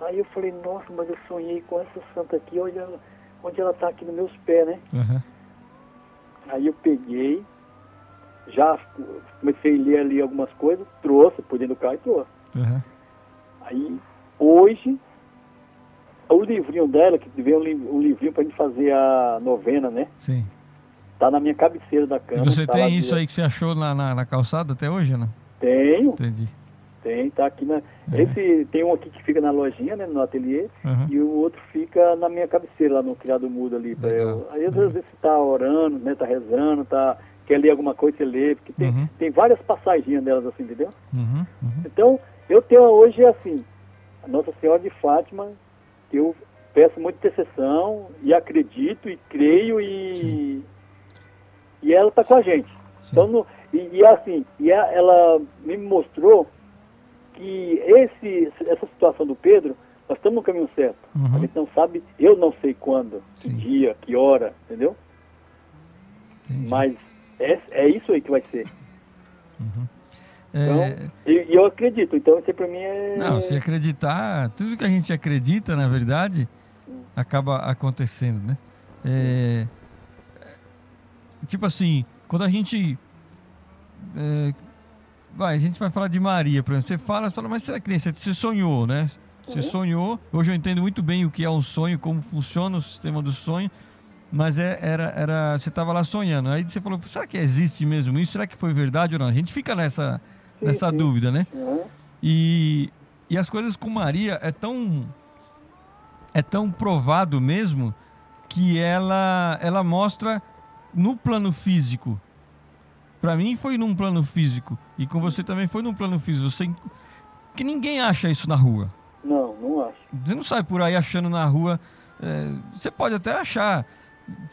Aí eu falei, nossa, mas eu sonhei com essa santa aqui, olha onde ela está aqui nos meus pés, né? Uhum. Aí eu peguei, já comecei a ler ali algumas coisas, trouxe, por dentro do carro e trouxe. Uhum. Aí, hoje, o livrinho dela, que veio um livrinho pra gente fazer a novena, né? Sim. Tá na minha cabeceira da cama. E você tá tem isso aí que você achou na, na, na, calçada até hoje, né? Tenho. Entendi. Tem, tá aqui na. É. Esse tem um aqui que fica na lojinha, né, no ateliê, uhum. e o outro fica na minha cabeceira, lá no criado mudo ali. Pra eu. Aí às vezes você tá orando, né, tá rezando, tá. Quer ler alguma coisa, você lê, porque tem, uhum. tem várias passagens delas assim, entendeu? Uhum. uhum. Então, eu tenho hoje assim, a Nossa Senhora de Fátima, que eu peço muita intercessão e acredito e creio e. E ela está com a gente. Então, no, e, e assim, e a, ela me mostrou que esse, essa situação do Pedro, nós estamos no caminho certo. Uhum. A gente não sabe, eu não sei quando, que Sim. dia, que hora, entendeu? Entendi. Mas é, é isso aí que vai ser. Uhum. Então, é... e, e, eu acredito, então isso para mim é. Não, se acreditar, tudo que a gente acredita, na verdade, acaba acontecendo, né? É... Tipo assim, quando a gente é, vai, a gente vai falar de Maria, por exemplo. Você fala, fala, mas será que você, você sonhou, né? Você uhum. sonhou. Hoje eu entendo muito bem o que é um sonho, como funciona o sistema do sonho. Mas é, era, era, você estava lá sonhando. Aí você falou, será que existe mesmo isso? Será que foi verdade ou não? A gente fica nessa, nessa dúvida, né? Uhum. E, e as coisas com Maria é tão é tão provado mesmo que ela ela mostra no plano físico para mim foi num plano físico e com você também foi num plano físico. Você que ninguém acha isso na rua. Não, não acho. Você não sai por aí achando na rua. É, você pode até achar,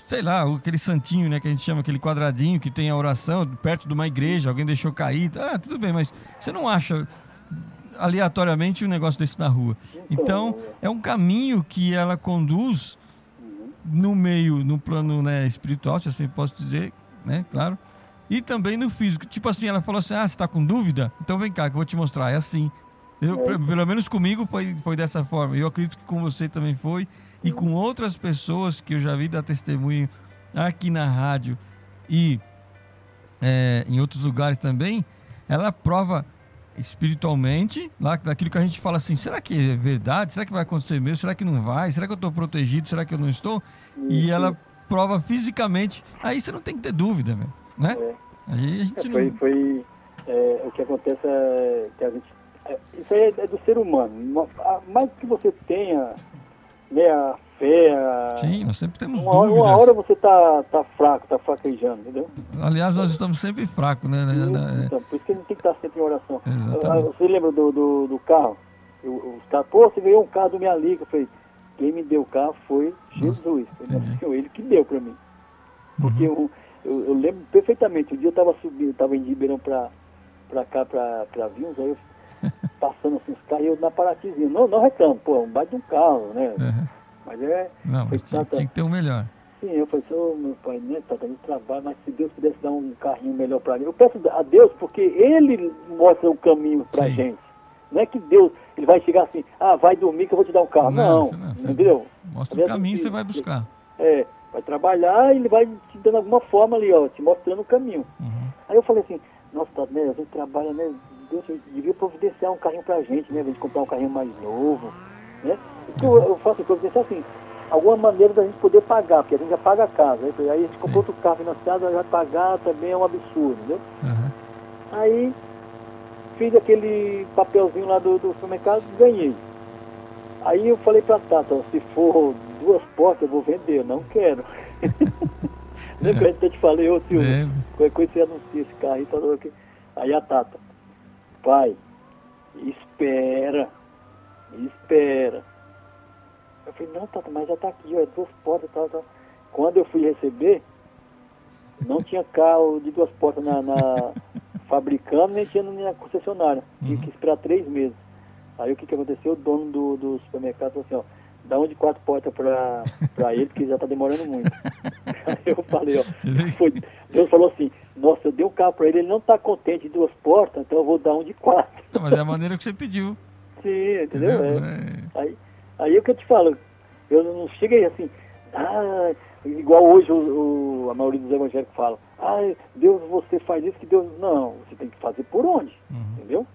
sei lá, aquele santinho, né, que a gente chama aquele quadradinho que tem a oração perto de uma igreja, alguém deixou cair, ah, tudo bem, mas você não acha aleatoriamente um negócio desse na rua. Então, então é um caminho que ela conduz. No meio, no plano né, espiritual, se assim posso dizer, né, claro, e também no físico. Tipo assim, ela falou assim: ah, você está com dúvida? Então vem cá, que eu vou te mostrar. É assim. Eu, é. Pelo menos comigo foi, foi dessa forma. Eu acredito que com você também foi. E com outras pessoas que eu já vi dar testemunho aqui na rádio e é, em outros lugares também, ela prova espiritualmente, lá daquilo que a gente fala assim, será que é verdade? Será que vai acontecer mesmo? Será que não vai? Será que eu estou protegido? Será que eu não estou? E ela prova fisicamente. Aí você não tem que ter dúvida, né? É. Aí a gente é, foi, não... foi é, o que acontece é que a gente é, isso aí é, do ser humano. Mais que você tenha né, a fé. A... Sim, nós sempre temos uma, dúvidas. Uma hora você tá, tá fraco, tá fraquejando, entendeu? Aliás, nós estamos sempre fracos, né? Isso, então, por isso que a gente tem que estar sempre em oração. Exatamente. Você lembra do, do, do carro? os caras, pô, você ganhou um carro do minha liga. Eu falei, quem me deu o carro foi Jesus. Foi ele que deu para mim. Porque uhum. o eu, eu, lembro perfeitamente, um dia eu estava subindo, estava em Ribeirão para cá, para Vinhos, aí eu passando assim os carros e eu na Paratizinha. Não, não reclamo, pô, é um baita de um carro, né? Uhum. Mas é. Não, mas tinha, tinha, que ter o um melhor. Sim, eu falei, oh, meu pai, né, tá dando trabalho, mas se Deus pudesse dar um carrinho melhor para mim. Eu peço a Deus porque Ele mostra o caminho pra Sim. gente. Não é que Deus ele vai chegar assim, ah, vai dormir que eu vou te dar um carro. Não, não, não entendeu? Mostra o caminho que você vai buscar. É, vai trabalhar e ele vai te dando alguma forma ali, ó, te mostrando o caminho. Uhum. Aí eu falei assim, nossa, tá, né, a gente trabalha, né, Deus devia providenciar um carrinho pra gente, né, a gente comprar um carrinho mais novo, né. Eu, eu faço providenciar assim, alguma maneira da gente poder pagar, porque a gente já paga a casa, né? aí a gente Sim. comprou outro carro financiado, já pagar também é um absurdo, né. Uhum. Aí fiz aquele papelzinho lá do, do supermercado, ganhei. Aí eu falei pra Tata, se for duas portas eu vou vender, não quero. Lembra que eu te falei, ô tio, qualquer coisa você anuncia esse carro aí, falou aqui. Aí a Tata, pai, espera, espera. Eu falei, não, Tata, mas já tá aqui, ó, duas portas, tal, tal. Quando eu fui receber, não tinha carro de duas portas na, na fabricando, nem tinha na concessionária. Tinha que uhum. esperar três meses. Aí o que, que aconteceu? O dono do, do supermercado falou assim, ó, dá um de quatro portas pra, pra ele, porque já tá demorando muito. Aí eu falei, ó, foi, Deus falou assim, nossa, eu dei um carro pra ele, ele não tá contente de duas portas, então eu vou dar um de quatro. Não, mas é a maneira que você pediu. Sim, entendeu? É. É. Aí, aí é o que eu te falo, eu não cheguei assim, ah, igual hoje o, o, a maioria dos evangélicos fala, ah, Deus, você faz isso que Deus. Não, você tem que fazer por onde, uhum. entendeu?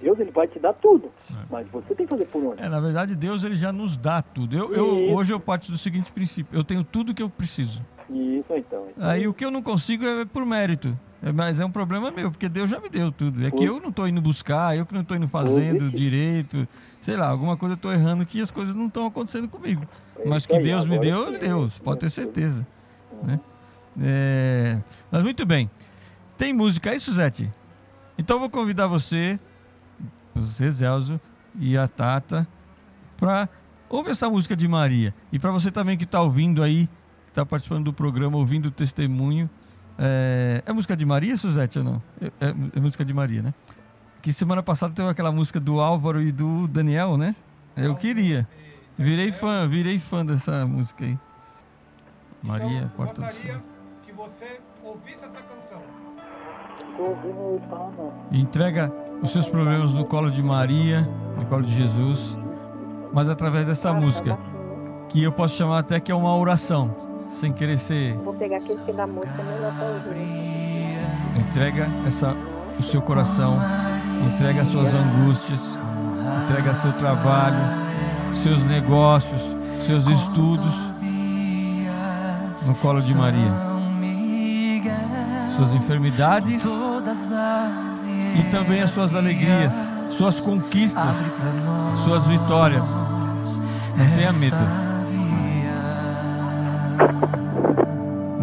Deus ele vai te dar tudo, é. mas você tem que fazer por onde. É, na verdade, Deus ele já nos dá tudo. Eu, eu hoje eu parto do seguinte princípio: eu tenho tudo que eu preciso. Isso, então. então. Aí o que eu não consigo é por mérito. É, mas é um problema meu, porque Deus já me deu tudo. É que eu não estou indo buscar, eu que não estou indo fazendo direito, sei lá, alguma coisa eu estou errando que as coisas não estão acontecendo comigo. É mas que Deus me deu, Ele deu, pode ter certeza. Né? É... Mas muito bem. Tem música aí, Suzete? Então eu vou convidar você você, Zelzo e a Tata, para ouvir essa música de Maria. E para você também que está ouvindo aí, está participando do programa, ouvindo o testemunho. É, é música de Maria, Suzete, ou não? É, é, é, música de Maria, né? Que semana passada teve aquela música do Álvaro e do Daniel, né? Eu queria. Virei fã, virei fã dessa música aí. Maria, então, Porta do Céu. que você ouvisse essa canção. Entrega os seus problemas no colo de Maria, no colo de Jesus, mas através dessa música, que eu posso chamar até que é uma oração, sem querer ser. Vou pegar aquele da música melhor pra Entrega essa, o seu coração, entrega as suas angústias, entrega seu trabalho, seus negócios, seus estudos no colo de Maria. Suas enfermidades e também as suas alegrias, suas conquistas, suas vitórias. Não tenha medo.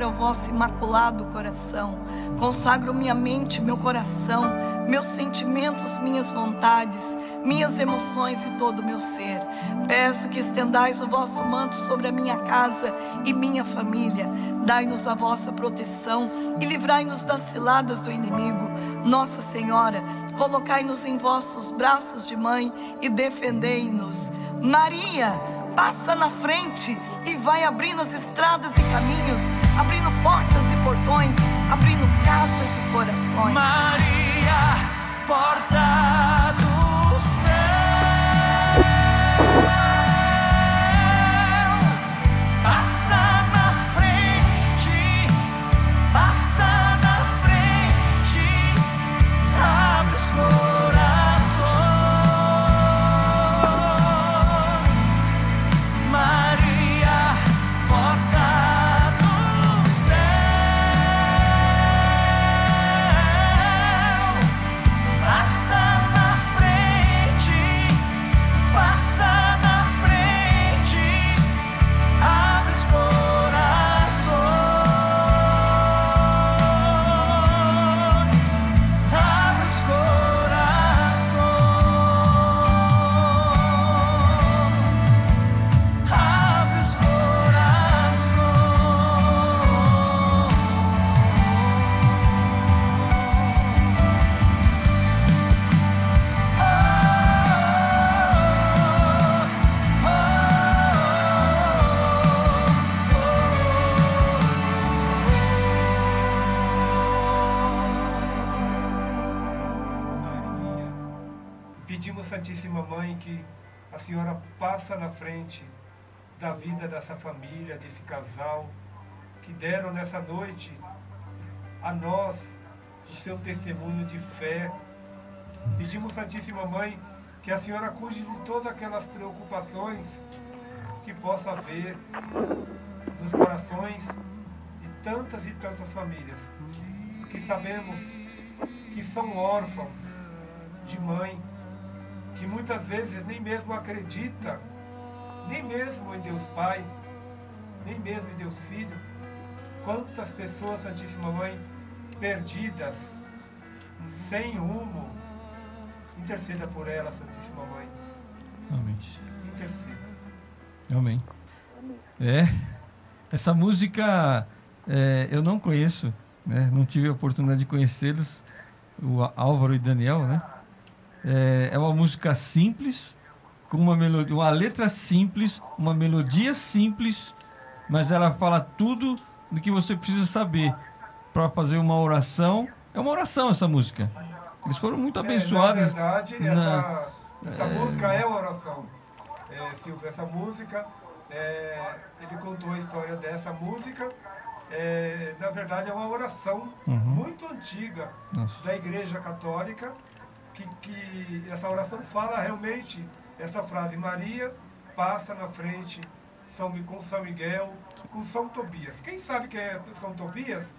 Consagrar ao vosso imaculado coração. Consagro minha mente, meu coração, meus sentimentos, minhas vontades, minhas emoções e todo o meu ser. Peço que estendais o vosso manto sobre a minha casa e minha família. Dai-nos a vossa proteção e livrai-nos das ciladas do inimigo. Nossa Senhora, colocai-nos em vossos braços de mãe e defendei-nos. Maria, passa na frente e vai abrindo as estradas e caminhos, abrindo portas e portões, abrindo casas e corações. Maria, porta do céu, Santíssima Mãe, que a senhora passa na frente da vida dessa família, desse casal, que deram nessa noite a nós o seu testemunho de fé. Pedimos, Santíssima Mãe, que a senhora cuide de todas aquelas preocupações que possa haver nos corações de tantas e tantas famílias que sabemos que são órfãos de mãe, que muitas vezes nem mesmo acredita, nem mesmo em Deus Pai, nem mesmo em Deus Filho. Quantas pessoas, Santíssima Mãe, perdidas, sem rumo, interceda por ela, Santíssima Mãe. Amém. Interceda. Amém. É, essa música é, eu não conheço, né? não tive a oportunidade de conhecê-los, o Álvaro e Daniel, né? É, é uma música simples, com uma melodia, uma letra simples, uma melodia simples, mas ela fala tudo do que você precisa saber para fazer uma oração. É uma oração essa música. Eles foram muito abençoados. É, na verdade, na... essa, essa é... música é uma oração. É, Silvio, essa música é, ele contou a história dessa música. É, na verdade, é uma oração uhum. muito antiga Nossa. da Igreja Católica, que, que essa oração fala realmente essa frase: Maria passa na frente São, com São Miguel, com São Tobias. Quem sabe que é São Tobias?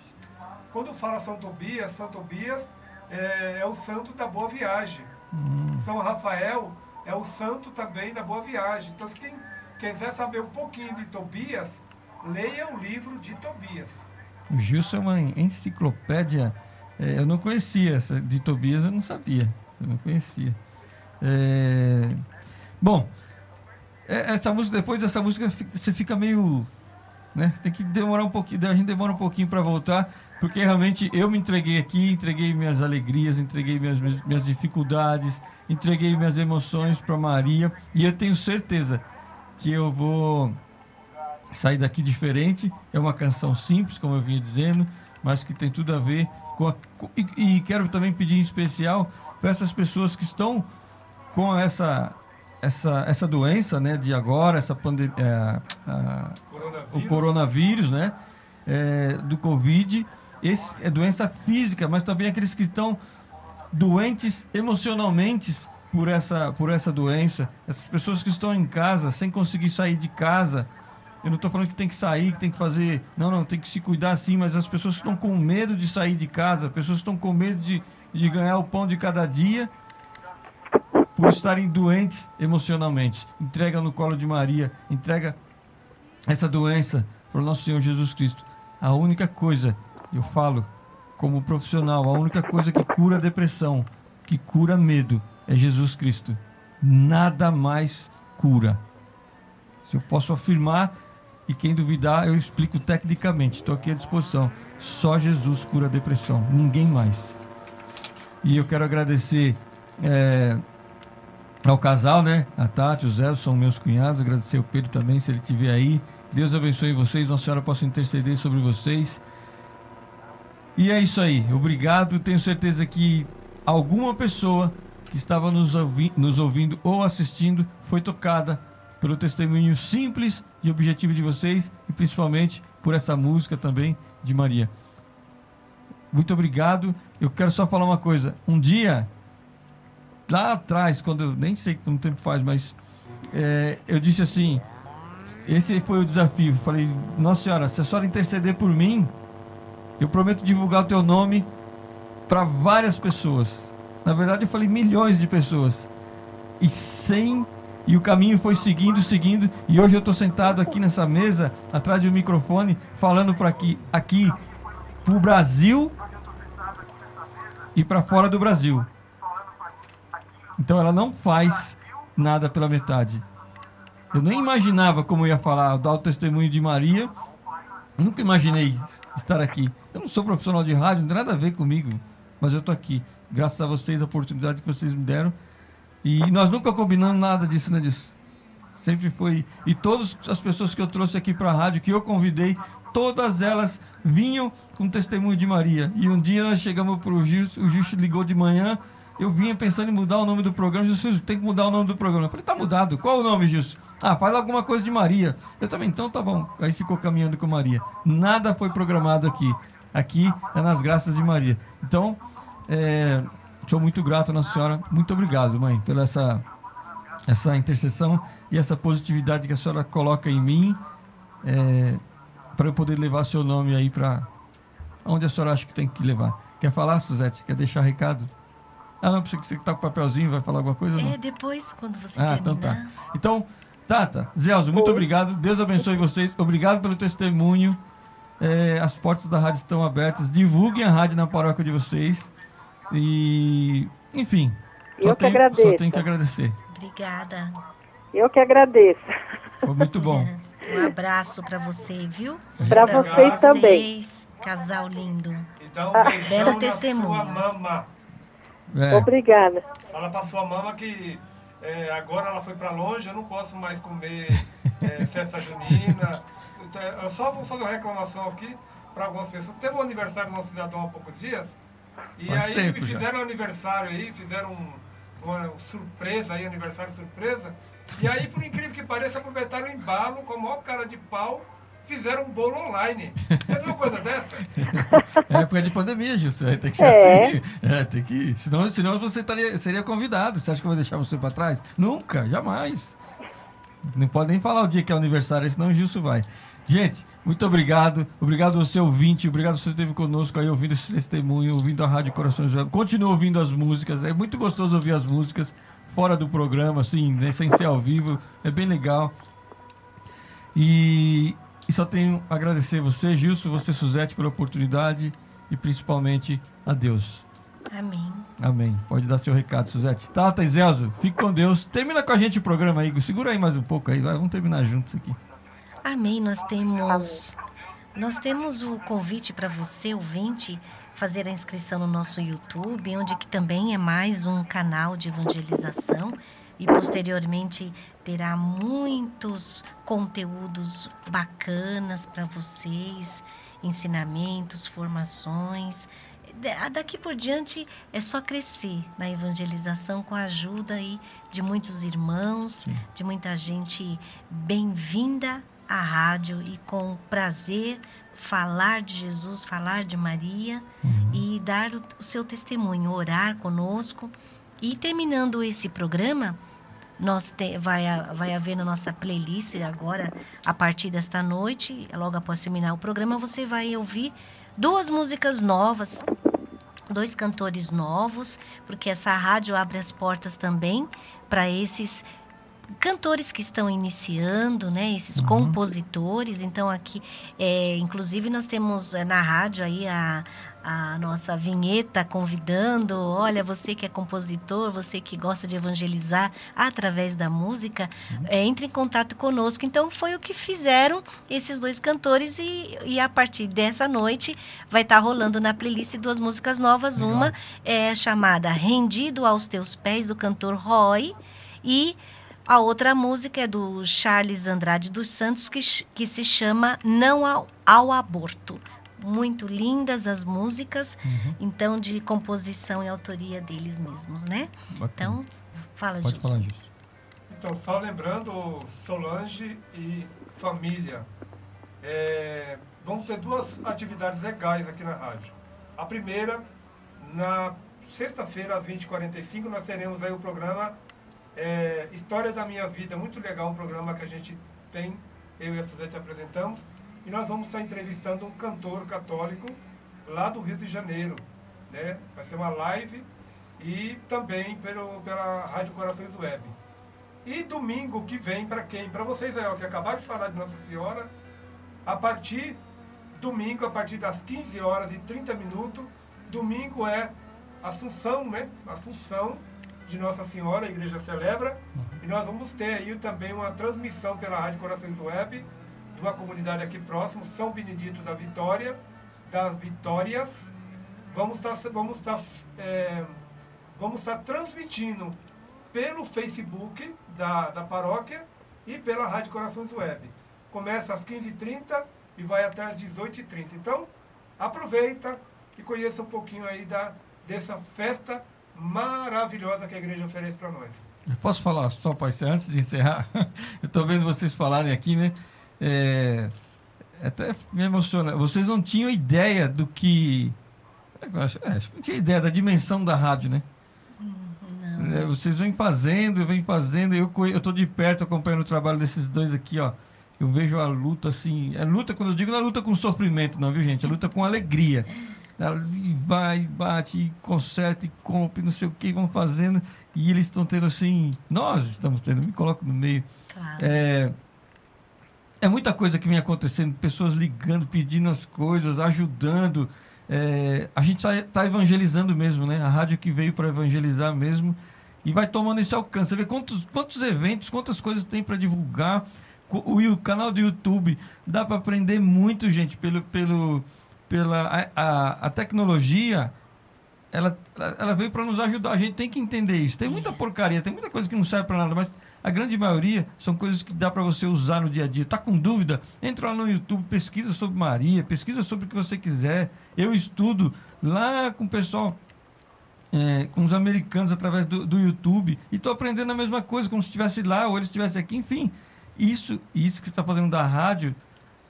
Quando fala São Tobias, São Tobias é, é o santo da boa viagem. Uhum. São Rafael é o santo também da boa viagem. Então, quem quiser saber um pouquinho de Tobias, leia o livro de Tobias. O Gilson é uma enciclopédia. É, eu não conhecia essa de Tobias, eu não sabia. Não conhecia. É... Bom, é, essa música, depois dessa música, você fica meio. Né? Tem que demorar um pouquinho, a gente demora um pouquinho para voltar, porque realmente eu me entreguei aqui, entreguei minhas alegrias, entreguei minhas, minhas dificuldades, entreguei minhas emoções para Maria, e eu tenho certeza que eu vou sair daqui diferente. É uma canção simples, como eu vinha dizendo, mas que tem tudo a ver com a. E, e quero também pedir em especial para essas pessoas que estão com essa essa, essa doença, né, de agora, essa pandemia, é, o coronavírus, né, é, do Covid, esse é doença física, mas também aqueles que estão doentes emocionalmente por essa, por essa doença, essas pessoas que estão em casa sem conseguir sair de casa. Eu não estou falando que tem que sair, que tem que fazer. Não, não, tem que se cuidar sim, mas as pessoas estão com medo de sair de casa, pessoas estão com medo de, de ganhar o pão de cada dia, por estarem doentes emocionalmente. Entrega no colo de Maria, entrega essa doença para o nosso Senhor Jesus Cristo. A única coisa, eu falo como profissional, a única coisa que cura a depressão, que cura medo, é Jesus Cristo. Nada mais cura. Se eu posso afirmar, e quem duvidar, eu explico tecnicamente. Estou aqui à disposição. Só Jesus cura a depressão, ninguém mais. E eu quero agradecer é, ao casal, né? A Tati, o Zé, são meus cunhados. Agradecer ao Pedro também, se ele estiver aí. Deus abençoe vocês, Nossa Senhora possa interceder sobre vocês. E é isso aí. Obrigado. Tenho certeza que alguma pessoa que estava nos, ouvi nos ouvindo ou assistindo foi tocada pelo testemunho simples e objetivo de vocês e principalmente por essa música também de Maria. Muito obrigado. Eu quero só falar uma coisa. Um dia, lá atrás, quando eu nem sei quanto tempo faz, mas é, eu disse assim: esse foi o desafio. Falei, Nossa Senhora, se a senhora interceder por mim, eu prometo divulgar o teu nome para várias pessoas. Na verdade, eu falei milhões de pessoas. E sem. E o caminho foi seguindo, seguindo. E hoje eu estou sentado aqui nessa mesa, atrás de um microfone, falando para aqui, aqui para o Brasil e para fora do Brasil. Então ela não faz nada pela metade. Eu nem imaginava como eu ia falar, dar o testemunho de Maria. Eu nunca imaginei estar aqui. Eu não sou profissional de rádio, não tem nada a ver comigo, mas eu estou aqui graças a vocês, a oportunidade que vocês me deram. E nós nunca combinamos nada disso, né, disso. Sempre foi. E todas as pessoas que eu trouxe aqui para a rádio, que eu convidei, todas elas vinham com testemunho de Maria. E um dia nós chegamos para o Gil, o Gil ligou de manhã, eu vinha pensando em mudar o nome do programa. Gilson, tem que mudar o nome do programa. Eu falei, tá mudado. Qual o nome, Gilson? Ah, faz alguma coisa de Maria. Eu também, então tá bom. Aí ficou caminhando com Maria. Nada foi programado aqui. Aqui é nas graças de Maria. Então, é, sou muito grato, Nossa Senhora. Muito obrigado, mãe, pela essa, essa intercessão e essa positividade que a senhora coloca em mim é, para eu poder levar seu nome aí para onde a senhora acha que tem que levar. Quer falar, Suzete? Quer deixar recado? Ah, não, precisa que você tá com o papelzinho, vai falar alguma coisa? É, depois, quando você ah, terminar. Então, tá. então, Tata, Zelzo, muito Oi. obrigado. Deus abençoe vocês. Obrigado pelo testemunho. É, as portas da rádio estão abertas. Divulguem a rádio na paróquia de vocês. E, enfim, só, Eu tenho, que agradeço. só tenho que agradecer. Obrigada. Eu que agradeço. Foi muito bom. Um abraço para você, viu? Para vocês também. Casal lindo. E dá um beijão Belo testemunho. sua mama. É. Obrigada. Fala para sua mama que é, agora ela foi para longe, eu não posso mais comer é, festa junina. Então, eu só vou fazer uma reclamação aqui para algumas pessoas. Teve um aniversário do nosso cidadão há poucos dias. E Faz aí tempo me já. fizeram um aniversário aí, fizeram um, uma surpresa aí, aniversário surpresa. E aí, por incrível que pareça, aproveitaram o embalo com a maior cara de pau, fizeram um bolo online. Você viu uma coisa dessa? É época de pandemia, Gilson. Tem que ser É. assim. É, tem que. Senão, senão você estaria, seria convidado. Você acha que eu vou deixar você para trás? Nunca, jamais. Não pode nem falar o dia que é o aniversário, senão o Gilson vai. Gente, muito obrigado. Obrigado ao seu ouvinte. Obrigado você ter esteve conosco aí ouvindo esse testemunho, ouvindo a Rádio Corações Web. Continua ouvindo as músicas. É muito gostoso ouvir as músicas fora do programa, assim, né, sem ser ao vivo. É bem legal. E, e só tenho a agradecer você, Gilson, você, Suzete, pela oportunidade e principalmente a Deus. Amém. Amém. Pode dar seu recado, Suzete. Tata e Zelzo, fique com Deus. Termina com a gente o programa aí. Segura aí mais um pouco aí. Vai, vamos terminar juntos aqui. Amém. Nós temos nós temos o convite para você, ouvinte, fazer a inscrição no nosso YouTube, onde que também é mais um canal de evangelização e posteriormente terá muitos conteúdos bacanas para vocês, ensinamentos, formações. Da- Daqui por diante é só crescer na evangelização com a ajuda aí de muitos irmãos, de muita gente bem-vinda à rádio e com prazer falar de Jesus, falar de Maria e dar o, seu testemunho, orar conosco. E terminando esse programa, nós te, vai, vai haver na nossa playlist agora, a partir desta noite, logo após terminar o programa, você vai ouvir duas músicas novas, dois cantores novos, porque essa rádio abre as portas também para esses cantores que estão iniciando, né? Esses compositores. Então aqui, é, inclusive nós temos é, na rádio aí a, a nossa vinheta convidando, olha, você que é compositor, você que gosta de evangelizar através da música, é, entre em contato conosco. Então foi o que fizeram esses dois cantores e, e a partir dessa noite vai estar rolando na playlist duas músicas novas. Uma é chamada Rendido aos Teus Pés, do cantor Roy, e a outra música é do Charles Andrade dos Santos, que, que se chama Não ao, ao Aborto. Muito lindas as músicas, então, de composição e autoria deles mesmos, né? Bacana. Então, fala, Pode Gilson. falar, Gilson. Então, só lembrando, Solange e família, é, vamos ter duas atividades legais aqui na rádio. A primeira, na sexta-feira, às 20h45, nós teremos aí o programa é, História da Minha Vida, muito legal, um programa que a gente tem, eu e a Suzete apresentamos, e nós vamos estar entrevistando um cantor católico lá do Rio de Janeiro. Né? Vai ser uma live e também pelo, pela Rádio Corações Web. E domingo que vem, para quem? Para vocês aí, ó, que acabaram de falar de Nossa Senhora, a partir, domingo, a partir das 15 horas e 30 minutos, domingo é Assunção, né? Assunção de Nossa Senhora, a igreja celebra, e nós vamos ter aí também uma transmissão pela Rádio Corações Web, de uma comunidade aqui próximo, São Benedito da Vitória, das Vitórias. Vamos estar, vamos estar, é, vamos estar transmitindo pelo Facebook da, da paróquia e pela Rádio Corações Web. Começa às 15h30 e vai até às 18h30. Então, aproveita e conheça um pouquinho aí da, dessa festa maravilhosa que a igreja oferece para nós. Eu posso falar só, Pai, antes de encerrar? Eu estou vendo vocês falarem aqui, né? É, até me emociona. Vocês não tinham ideia do que. É, acho que não tinha ideia da dimensão da rádio, né? Não. É, vocês vêm fazendo, vêm fazendo. Eu estou de perto acompanhando o trabalho desses dois aqui, ó. Eu vejo a luta assim. É luta, quando eu digo, não é luta com sofrimento, não, viu, gente? É luta com alegria. Vai, bate, conserta e compra, não sei o que, vão fazendo. E eles estão tendo assim. Nós estamos tendo, me coloco no meio. Claro. É, é muita coisa que vem acontecendo, pessoas ligando, pedindo as coisas, ajudando. É, a gente está tá evangelizando mesmo, né? A rádio que veio para evangelizar mesmo e vai tomando esse alcance. Você vê quantos, quantos eventos, quantas coisas tem para divulgar. O, o, canal do YouTube dá para aprender muito, gente, pelo, pelo, pela a, a, a tecnologia ela, ela veio para nos ajudar. A gente tem que entender isso. Tem muita porcaria, tem muita coisa que não serve para nada, mas a grande maioria são coisas que dá para você usar no dia a dia. Tá com dúvida? Entra lá no YouTube, pesquisa sobre Maria, pesquisa sobre o que você quiser. Eu estudo lá com o pessoal, é, com os americanos através do, do YouTube e estou aprendendo a mesma coisa, como se estivesse lá ou eles estivessem aqui. Enfim, isso, isso que está fazendo da rádio,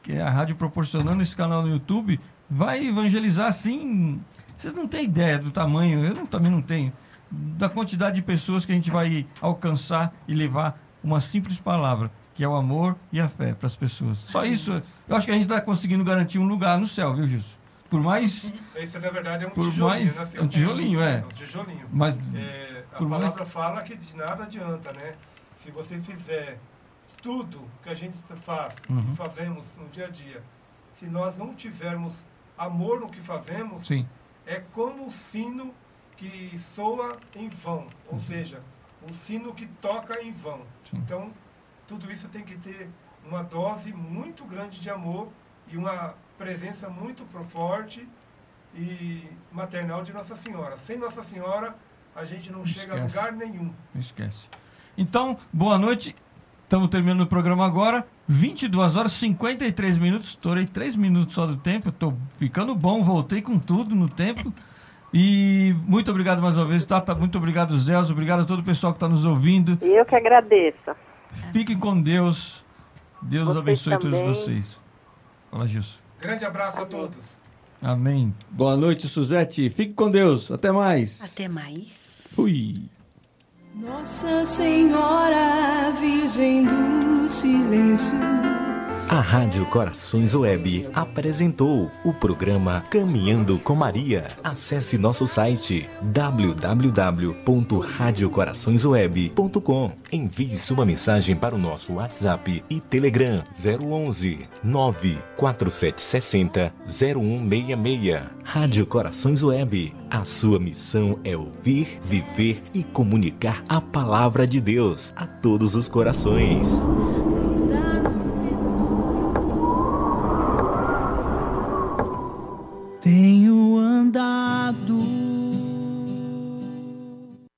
que é a rádio proporcionando esse canal no YouTube, vai evangelizar assim vocês não têm ideia do tamanho, eu não, também não tenho, da quantidade de pessoas que a gente vai alcançar e levar uma simples palavra, que é o amor e a fé para as pessoas. Só isso, eu acho que a gente está conseguindo garantir um lugar no céu, viu, Gilson? Por mais. Esse, na verdade, é um por tijolinho. Mais, né? é um tijolinho, é. é um tijolinho. Mas, é, a palavra mais... fala que de nada adianta, né? Se você fizer tudo que a gente faz, uhum. que fazemos no dia a dia, se nós não tivermos amor no que fazemos, Sim é como o sino que soa em vão, ou uhum. seja, o sino que toca em vão. Sim. Então, tudo isso tem que ter uma dose muito grande de amor e uma presença muito forte e maternal de Nossa Senhora. Sem Nossa Senhora, a gente não, chega a lugar nenhum. Esquece. Então, boa noite. Estamos terminando o programa agora. 22 horas 53 minutos. Estourei 3 minutos só do tempo. Estou ficando bom. Voltei com tudo no tempo. E muito obrigado mais uma vez, Tata. Muito obrigado, Zé. Obrigado a todo o pessoal que está nos ouvindo. E eu que agradeço. Fiquem com Deus. Deus vocês abençoe também. todos vocês. Fala, Gilson. Grande abraço a todos. Amém. Boa noite, Suzete. Fique com Deus. Até mais. Até mais. Fui. Nossa Senhora, Virgem do Silêncio. A Rádio Corações Web apresentou o programa Caminhando com Maria. Acesse nosso site www.radiocoraçõesweb.com. Envie sua mensagem para o nosso WhatsApp e Telegram 011 94760 0166. Rádio Corações Web. A sua missão é ouvir, viver e comunicar a palavra de Deus a todos os corações.